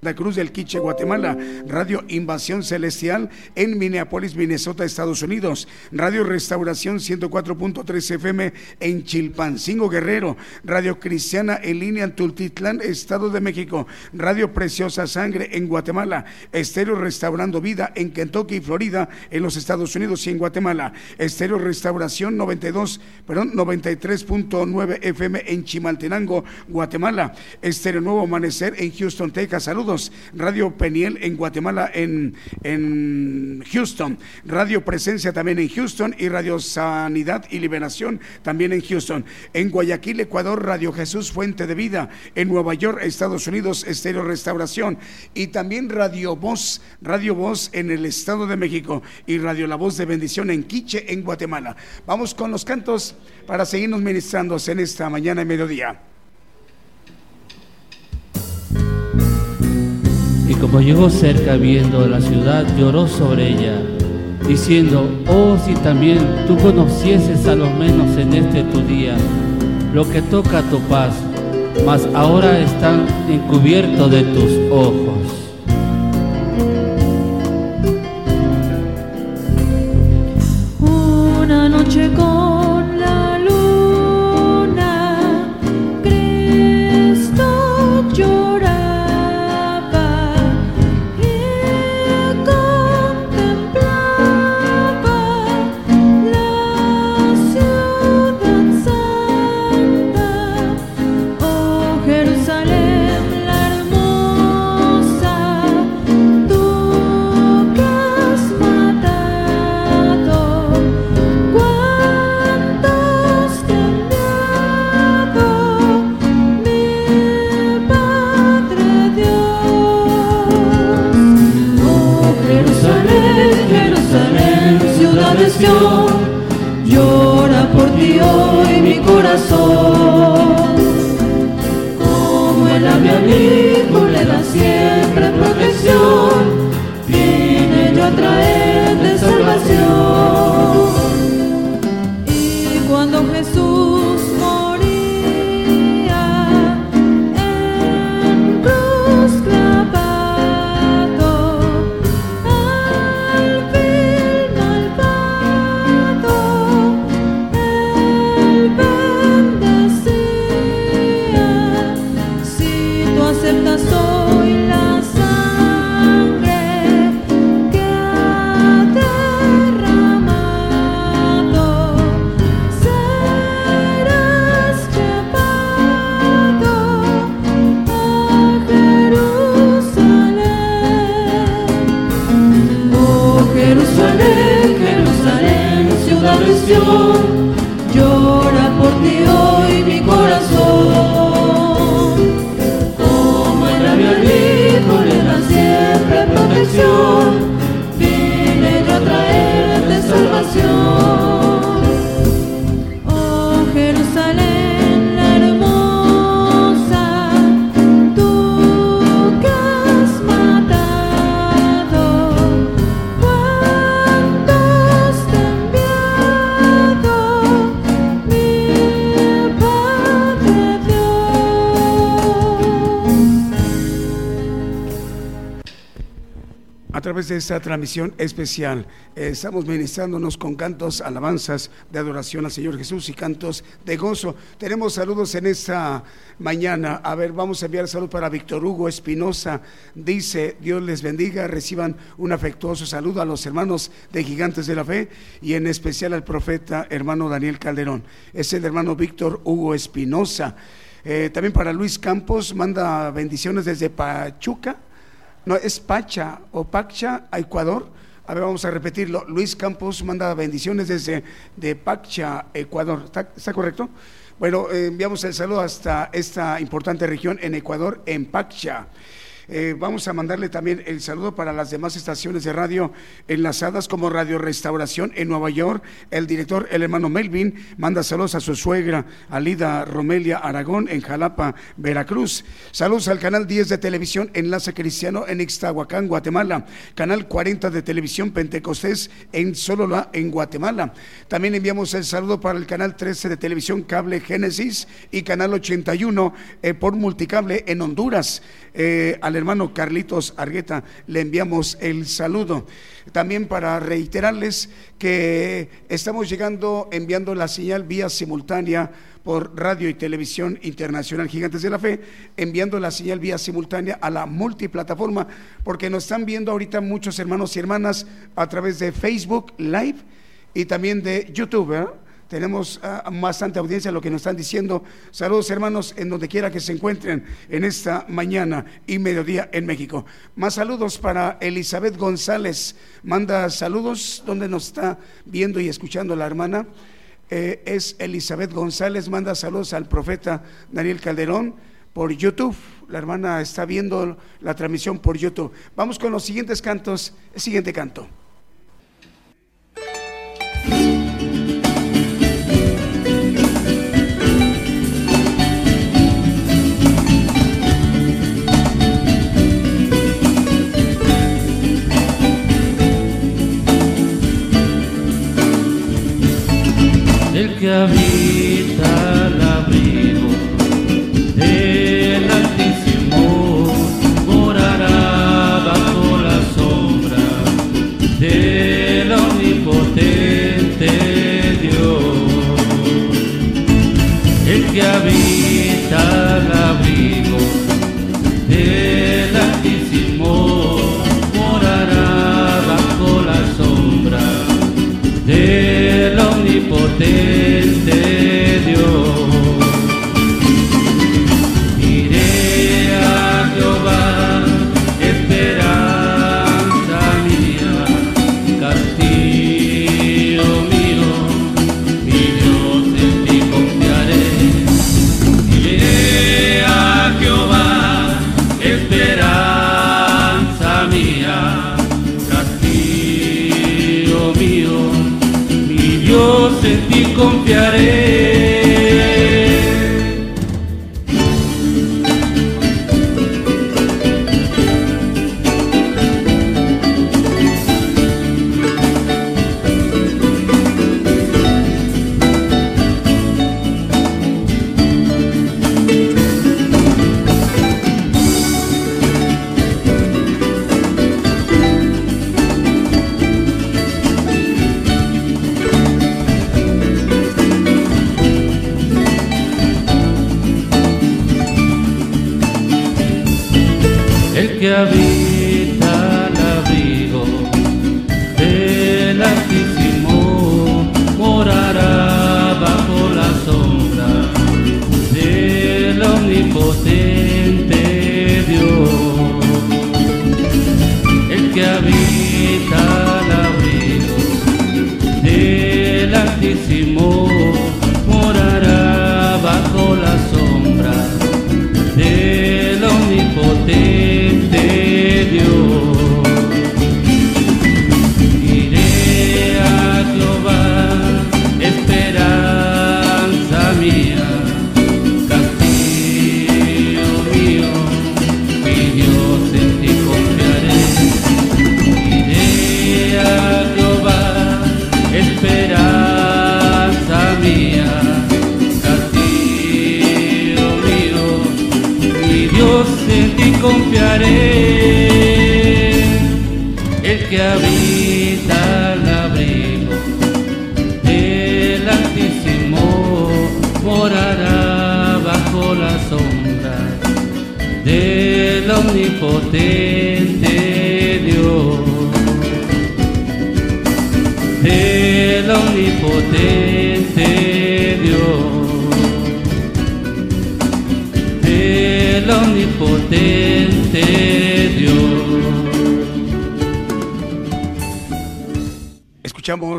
[SPEAKER 2] La Cruz del Quiche, Guatemala, Radio Invasión Celestial en Minneapolis, Minnesota, Estados Unidos, Radio Restauración 104.3 FM en Chilpancingo, Guerrero, Radio Cristiana en línea en Tultitlán, Estado de México, Radio Preciosa Sangre en Guatemala, Estéreo Restaurando Vida en Kentucky, Florida, en los Estados Unidos y en Guatemala, Estéreo Restauración 92, perdón, 93.9 FM en Chimaltenango, Guatemala, Estéreo Nuevo Amanecer en Houston, Texas, saludos Radio Peniel en Guatemala, en, en Houston, Radio Presencia también en Houston y Radio Sanidad y Liberación también en Houston. En Guayaquil, Ecuador, Radio Jesús Fuente de Vida. En Nueva York, Estados Unidos, Estéreo Restauración. Y también Radio Voz, Radio Voz en el Estado de México y Radio La Voz de Bendición en Quiche, en Guatemala. Vamos con los cantos para seguirnos ministrándose en esta mañana y mediodía.
[SPEAKER 3] Y como llegó cerca viendo la ciudad, lloró sobre ella, diciendo, oh si también tú conocieses a lo menos en este tu día lo que toca tu paz, mas ahora están encubiertos de tus ojos.
[SPEAKER 2] De esta transmisión especial. Eh, estamos ministrándonos con cantos, alabanzas de adoración al Señor Jesús y cantos de gozo. Tenemos saludos en esta mañana. A ver, vamos a enviar salud para Víctor Hugo Espinosa. Dice, Dios les bendiga, reciban un afectuoso saludo a los hermanos de Gigantes de la Fe y en especial al profeta hermano Daniel Calderón. Es el hermano Víctor Hugo Espinosa. Eh, también para Luis Campos, manda bendiciones desde Pachuca no, es Pacha o Pacha a Ecuador. A ver, vamos a repetirlo. Luis Campos manda bendiciones desde de Pacha, Ecuador. ¿Está, correcto? Bueno, eh, enviamos el saludo hasta esta importante región en Ecuador, en Pacha. Eh, vamos a mandarle también el saludo para las demás estaciones de radio enlazadas como Radio Restauración en Nueva York. El director, el hermano Melvin, manda saludos a su suegra, Alida Romelia Aragón, en Jalapa, Veracruz. Saludos al canal 10 de televisión Enlace Cristiano en Ixtahuacán, Guatemala. Canal 40 de televisión Pentecostés en Solola, en Guatemala. También enviamos el saludo para el canal 13 de televisión Cable Génesis y canal 81 eh, por multicable en Honduras. Eh, al hermano Carlitos Argueta le enviamos el saludo. También para reiterarles que estamos llegando, enviando la señal vía simultánea por radio y televisión internacional Gigantes de la Fe, enviando la señal vía simultánea a la multiplataforma, porque nos están viendo ahorita muchos hermanos y hermanas a través de Facebook Live y también de YouTube. Tenemos ah, bastante audiencia lo que nos están diciendo. Saludos hermanos en donde quiera que se encuentren en esta mañana y mediodía en México. Más saludos para Elizabeth González. Manda saludos donde nos está viendo y escuchando la hermana. Eh, es Elizabeth González, manda saludos al profeta Daniel Calderón por YouTube. La hermana está viendo la transmisión por YouTube. Vamos con los siguientes cantos. El siguiente canto.
[SPEAKER 3] Que habita el abrigo del Altísimo morará bajo la sombra del omnipotente Dios. El que habita el abrigo del Altísimo morará bajo la sombra del omnipotente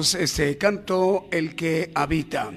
[SPEAKER 2] este canto El que habita.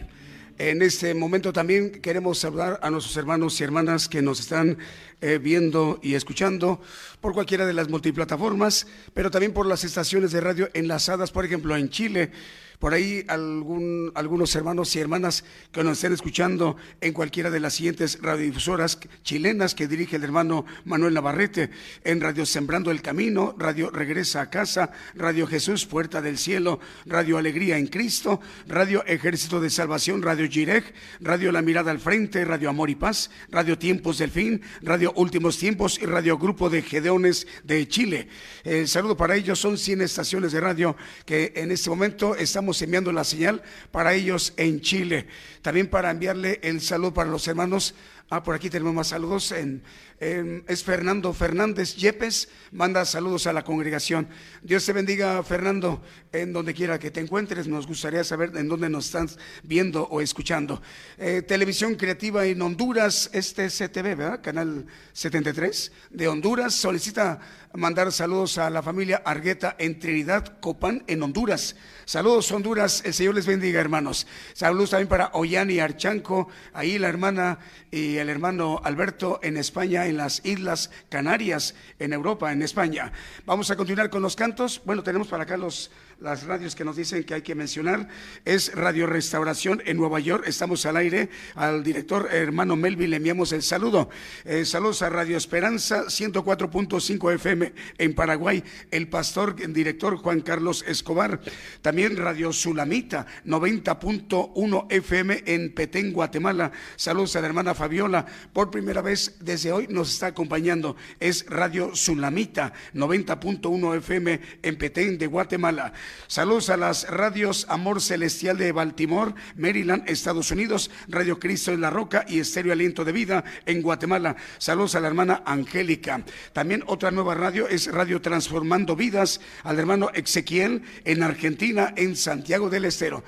[SPEAKER 2] En este momento también queremos saludar a nuestros hermanos y hermanas que nos están eh, viendo y escuchando por cualquiera de las multiplataformas, pero también por las estaciones de radio enlazadas, por ejemplo, en Chile, por ahí algún, algunos hermanos y hermanas que nos estén escuchando en cualquiera de las siguientes radiodifusoras chilenas que dirige el hermano Manuel Navarrete, en Radio Sembrando el Camino, Radio Regresa a Casa, Radio Jesús Puerta del Cielo, Radio Alegría en Cristo, Radio Ejército de Salvación, Radio Gireg, Radio La Mirada al Frente, Radio Amor y Paz, Radio Tiempos del Fin, Radio Últimos Tiempos y Radio Grupo de Gedeones de Chile. El saludo para ellos, son 100 estaciones de radio que en este momento estamos enviando la señal para ellos en Chile. También para enviarle el saludo para los hermanos. Ah, por aquí tenemos más saludos en es Fernando Fernández Yepes, manda saludos a la congregación. Dios te bendiga, Fernando, en donde quiera que te encuentres. Nos gustaría saber en dónde nos estás viendo o escuchando. Eh, televisión Creativa en Honduras, este CTV, ¿verdad? Canal 73 de Honduras, solicita mandar saludos a la familia Argueta en Trinidad, Copán, en Honduras. Saludos, Honduras. El Señor les bendiga, hermanos. Saludos también para Ollani Archanco, ahí la hermana y el hermano Alberto en España en las Islas Canarias, en Europa, en España. Vamos a continuar con los cantos. Bueno, tenemos para acá los las radios que nos dicen que hay que mencionar es Radio Restauración en Nueva York. Estamos al aire. Al director hermano Melvin le enviamos el saludo. Eh, saludos a Radio Esperanza 104.5 FM en Paraguay. El pastor director Juan Carlos Escobar. También Radio Sulamita 90.1 FM en Petén, Guatemala. Saludos a la hermana Fabiola. Por primera vez desde hoy nos está acompañando. Es Radio Sulamita 90.1 FM en Petén de Guatemala. Saludos a las radios Amor Celestial de Baltimore, Maryland, Estados Unidos, Radio Cristo en la Roca y Estéreo Aliento de Vida en Guatemala. Saludos a la hermana Angélica. También otra nueva radio es Radio Transformando Vidas al hermano Ezequiel en Argentina, en Santiago del Estero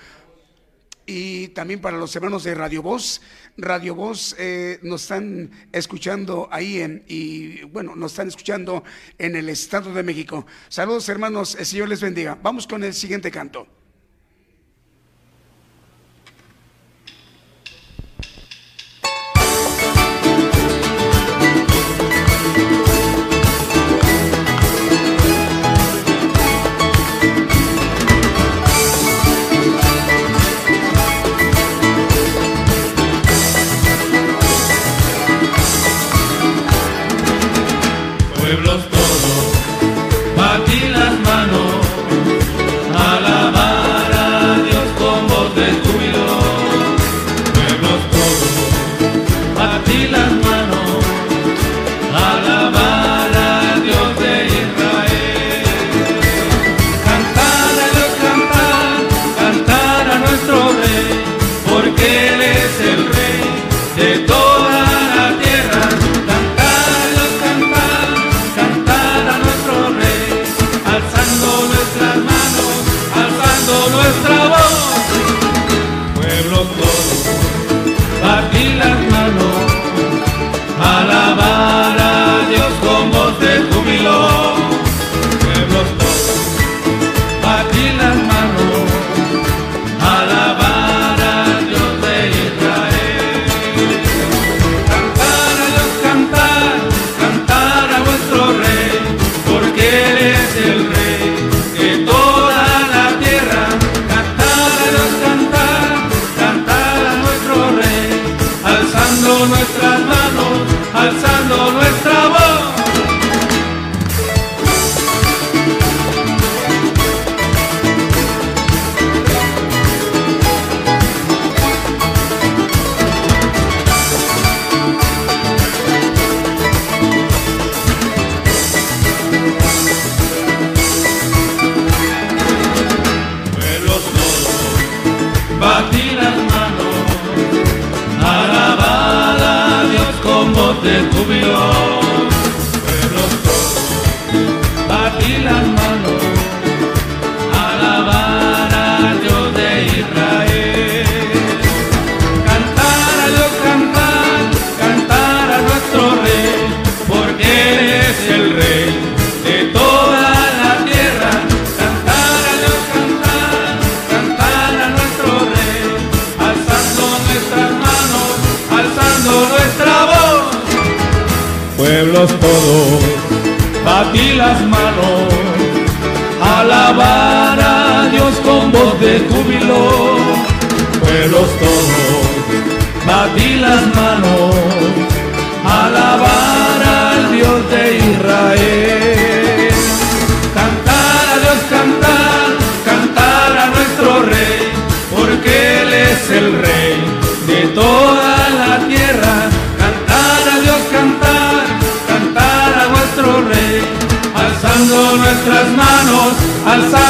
[SPEAKER 2] y también para los hermanos de Radio Voz. Radio Voz eh, nos están escuchando ahí en, y bueno, nos están escuchando en el Estado de México. Saludos hermanos, el Señor les bendiga. Vamos con el siguiente canto.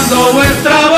[SPEAKER 3] Alzando vuestra voz.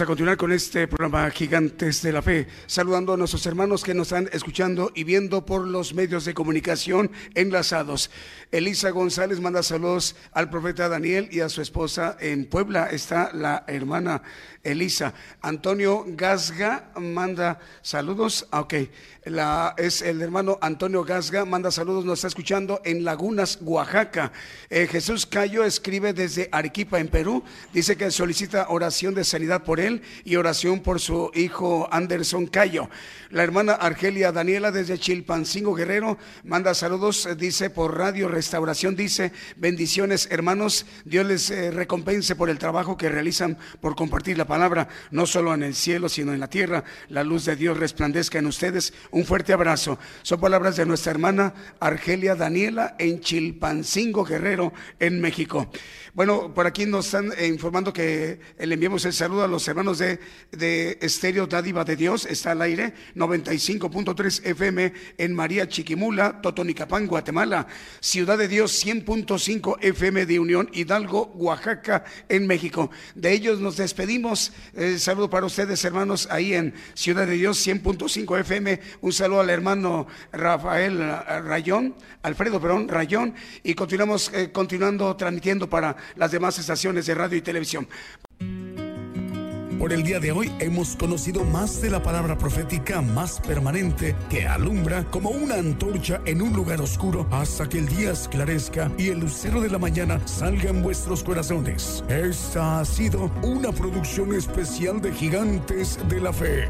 [SPEAKER 3] A
[SPEAKER 2] continuar con este programa Gigantes de la Fe, saludando a nuestros hermanos que nos están escuchando y viendo por los medios de comunicación enlazados. Elisa González manda saludos al profeta Daniel y a su esposa en Puebla. Está la hermana Elisa. Antonio Gasga manda saludos. Ah, Ok, la, es el hermano Antonio Gasga, manda saludos, nos está escuchando en Lagunas, Oaxaca. Eh, Jesús Cayo escribe desde Arequipa, en Perú. Dice que solicita oración de sanidad por él y oración por su hijo Anderson Cayo. La hermana Argelia Daniela desde Chilpancingo Guerrero manda saludos, eh, dice por Radio Restauración, dice bendiciones hermanos, Dios les eh, recompense por el trabajo que realizan por compartir la palabra, no solo en el cielo, sino en la tierra. La luz de Dios resplandezca en ustedes. Un fuerte abrazo. Son palabras de nuestra hermana Argelia Daniela en Chilpancingo Guerrero, en México. Bueno, por aquí nos están eh, informando que eh, le enviamos el saludo a los hermanos de, de Estéreo Dádiva de Dios, está al aire, 95.3 FM en María Chiquimula, Totonicapán, Guatemala, Ciudad de Dios 100.5 FM de Unión Hidalgo, Oaxaca, en México. De ellos nos despedimos. Eh, saludo para ustedes, hermanos, ahí en Ciudad de Dios 100.5 FM. Un saludo al hermano Rafael Rayón, Alfredo Perón Rayón, y continuamos eh, continuando transmitiendo para las demás estaciones de radio y televisión.
[SPEAKER 1] Por el día de hoy hemos conocido más de la palabra profética más permanente que alumbra como una antorcha en un lugar oscuro hasta que el día esclarezca y el lucero de la mañana salga en vuestros corazones. Esta ha sido una producción especial de Gigantes de la Fe.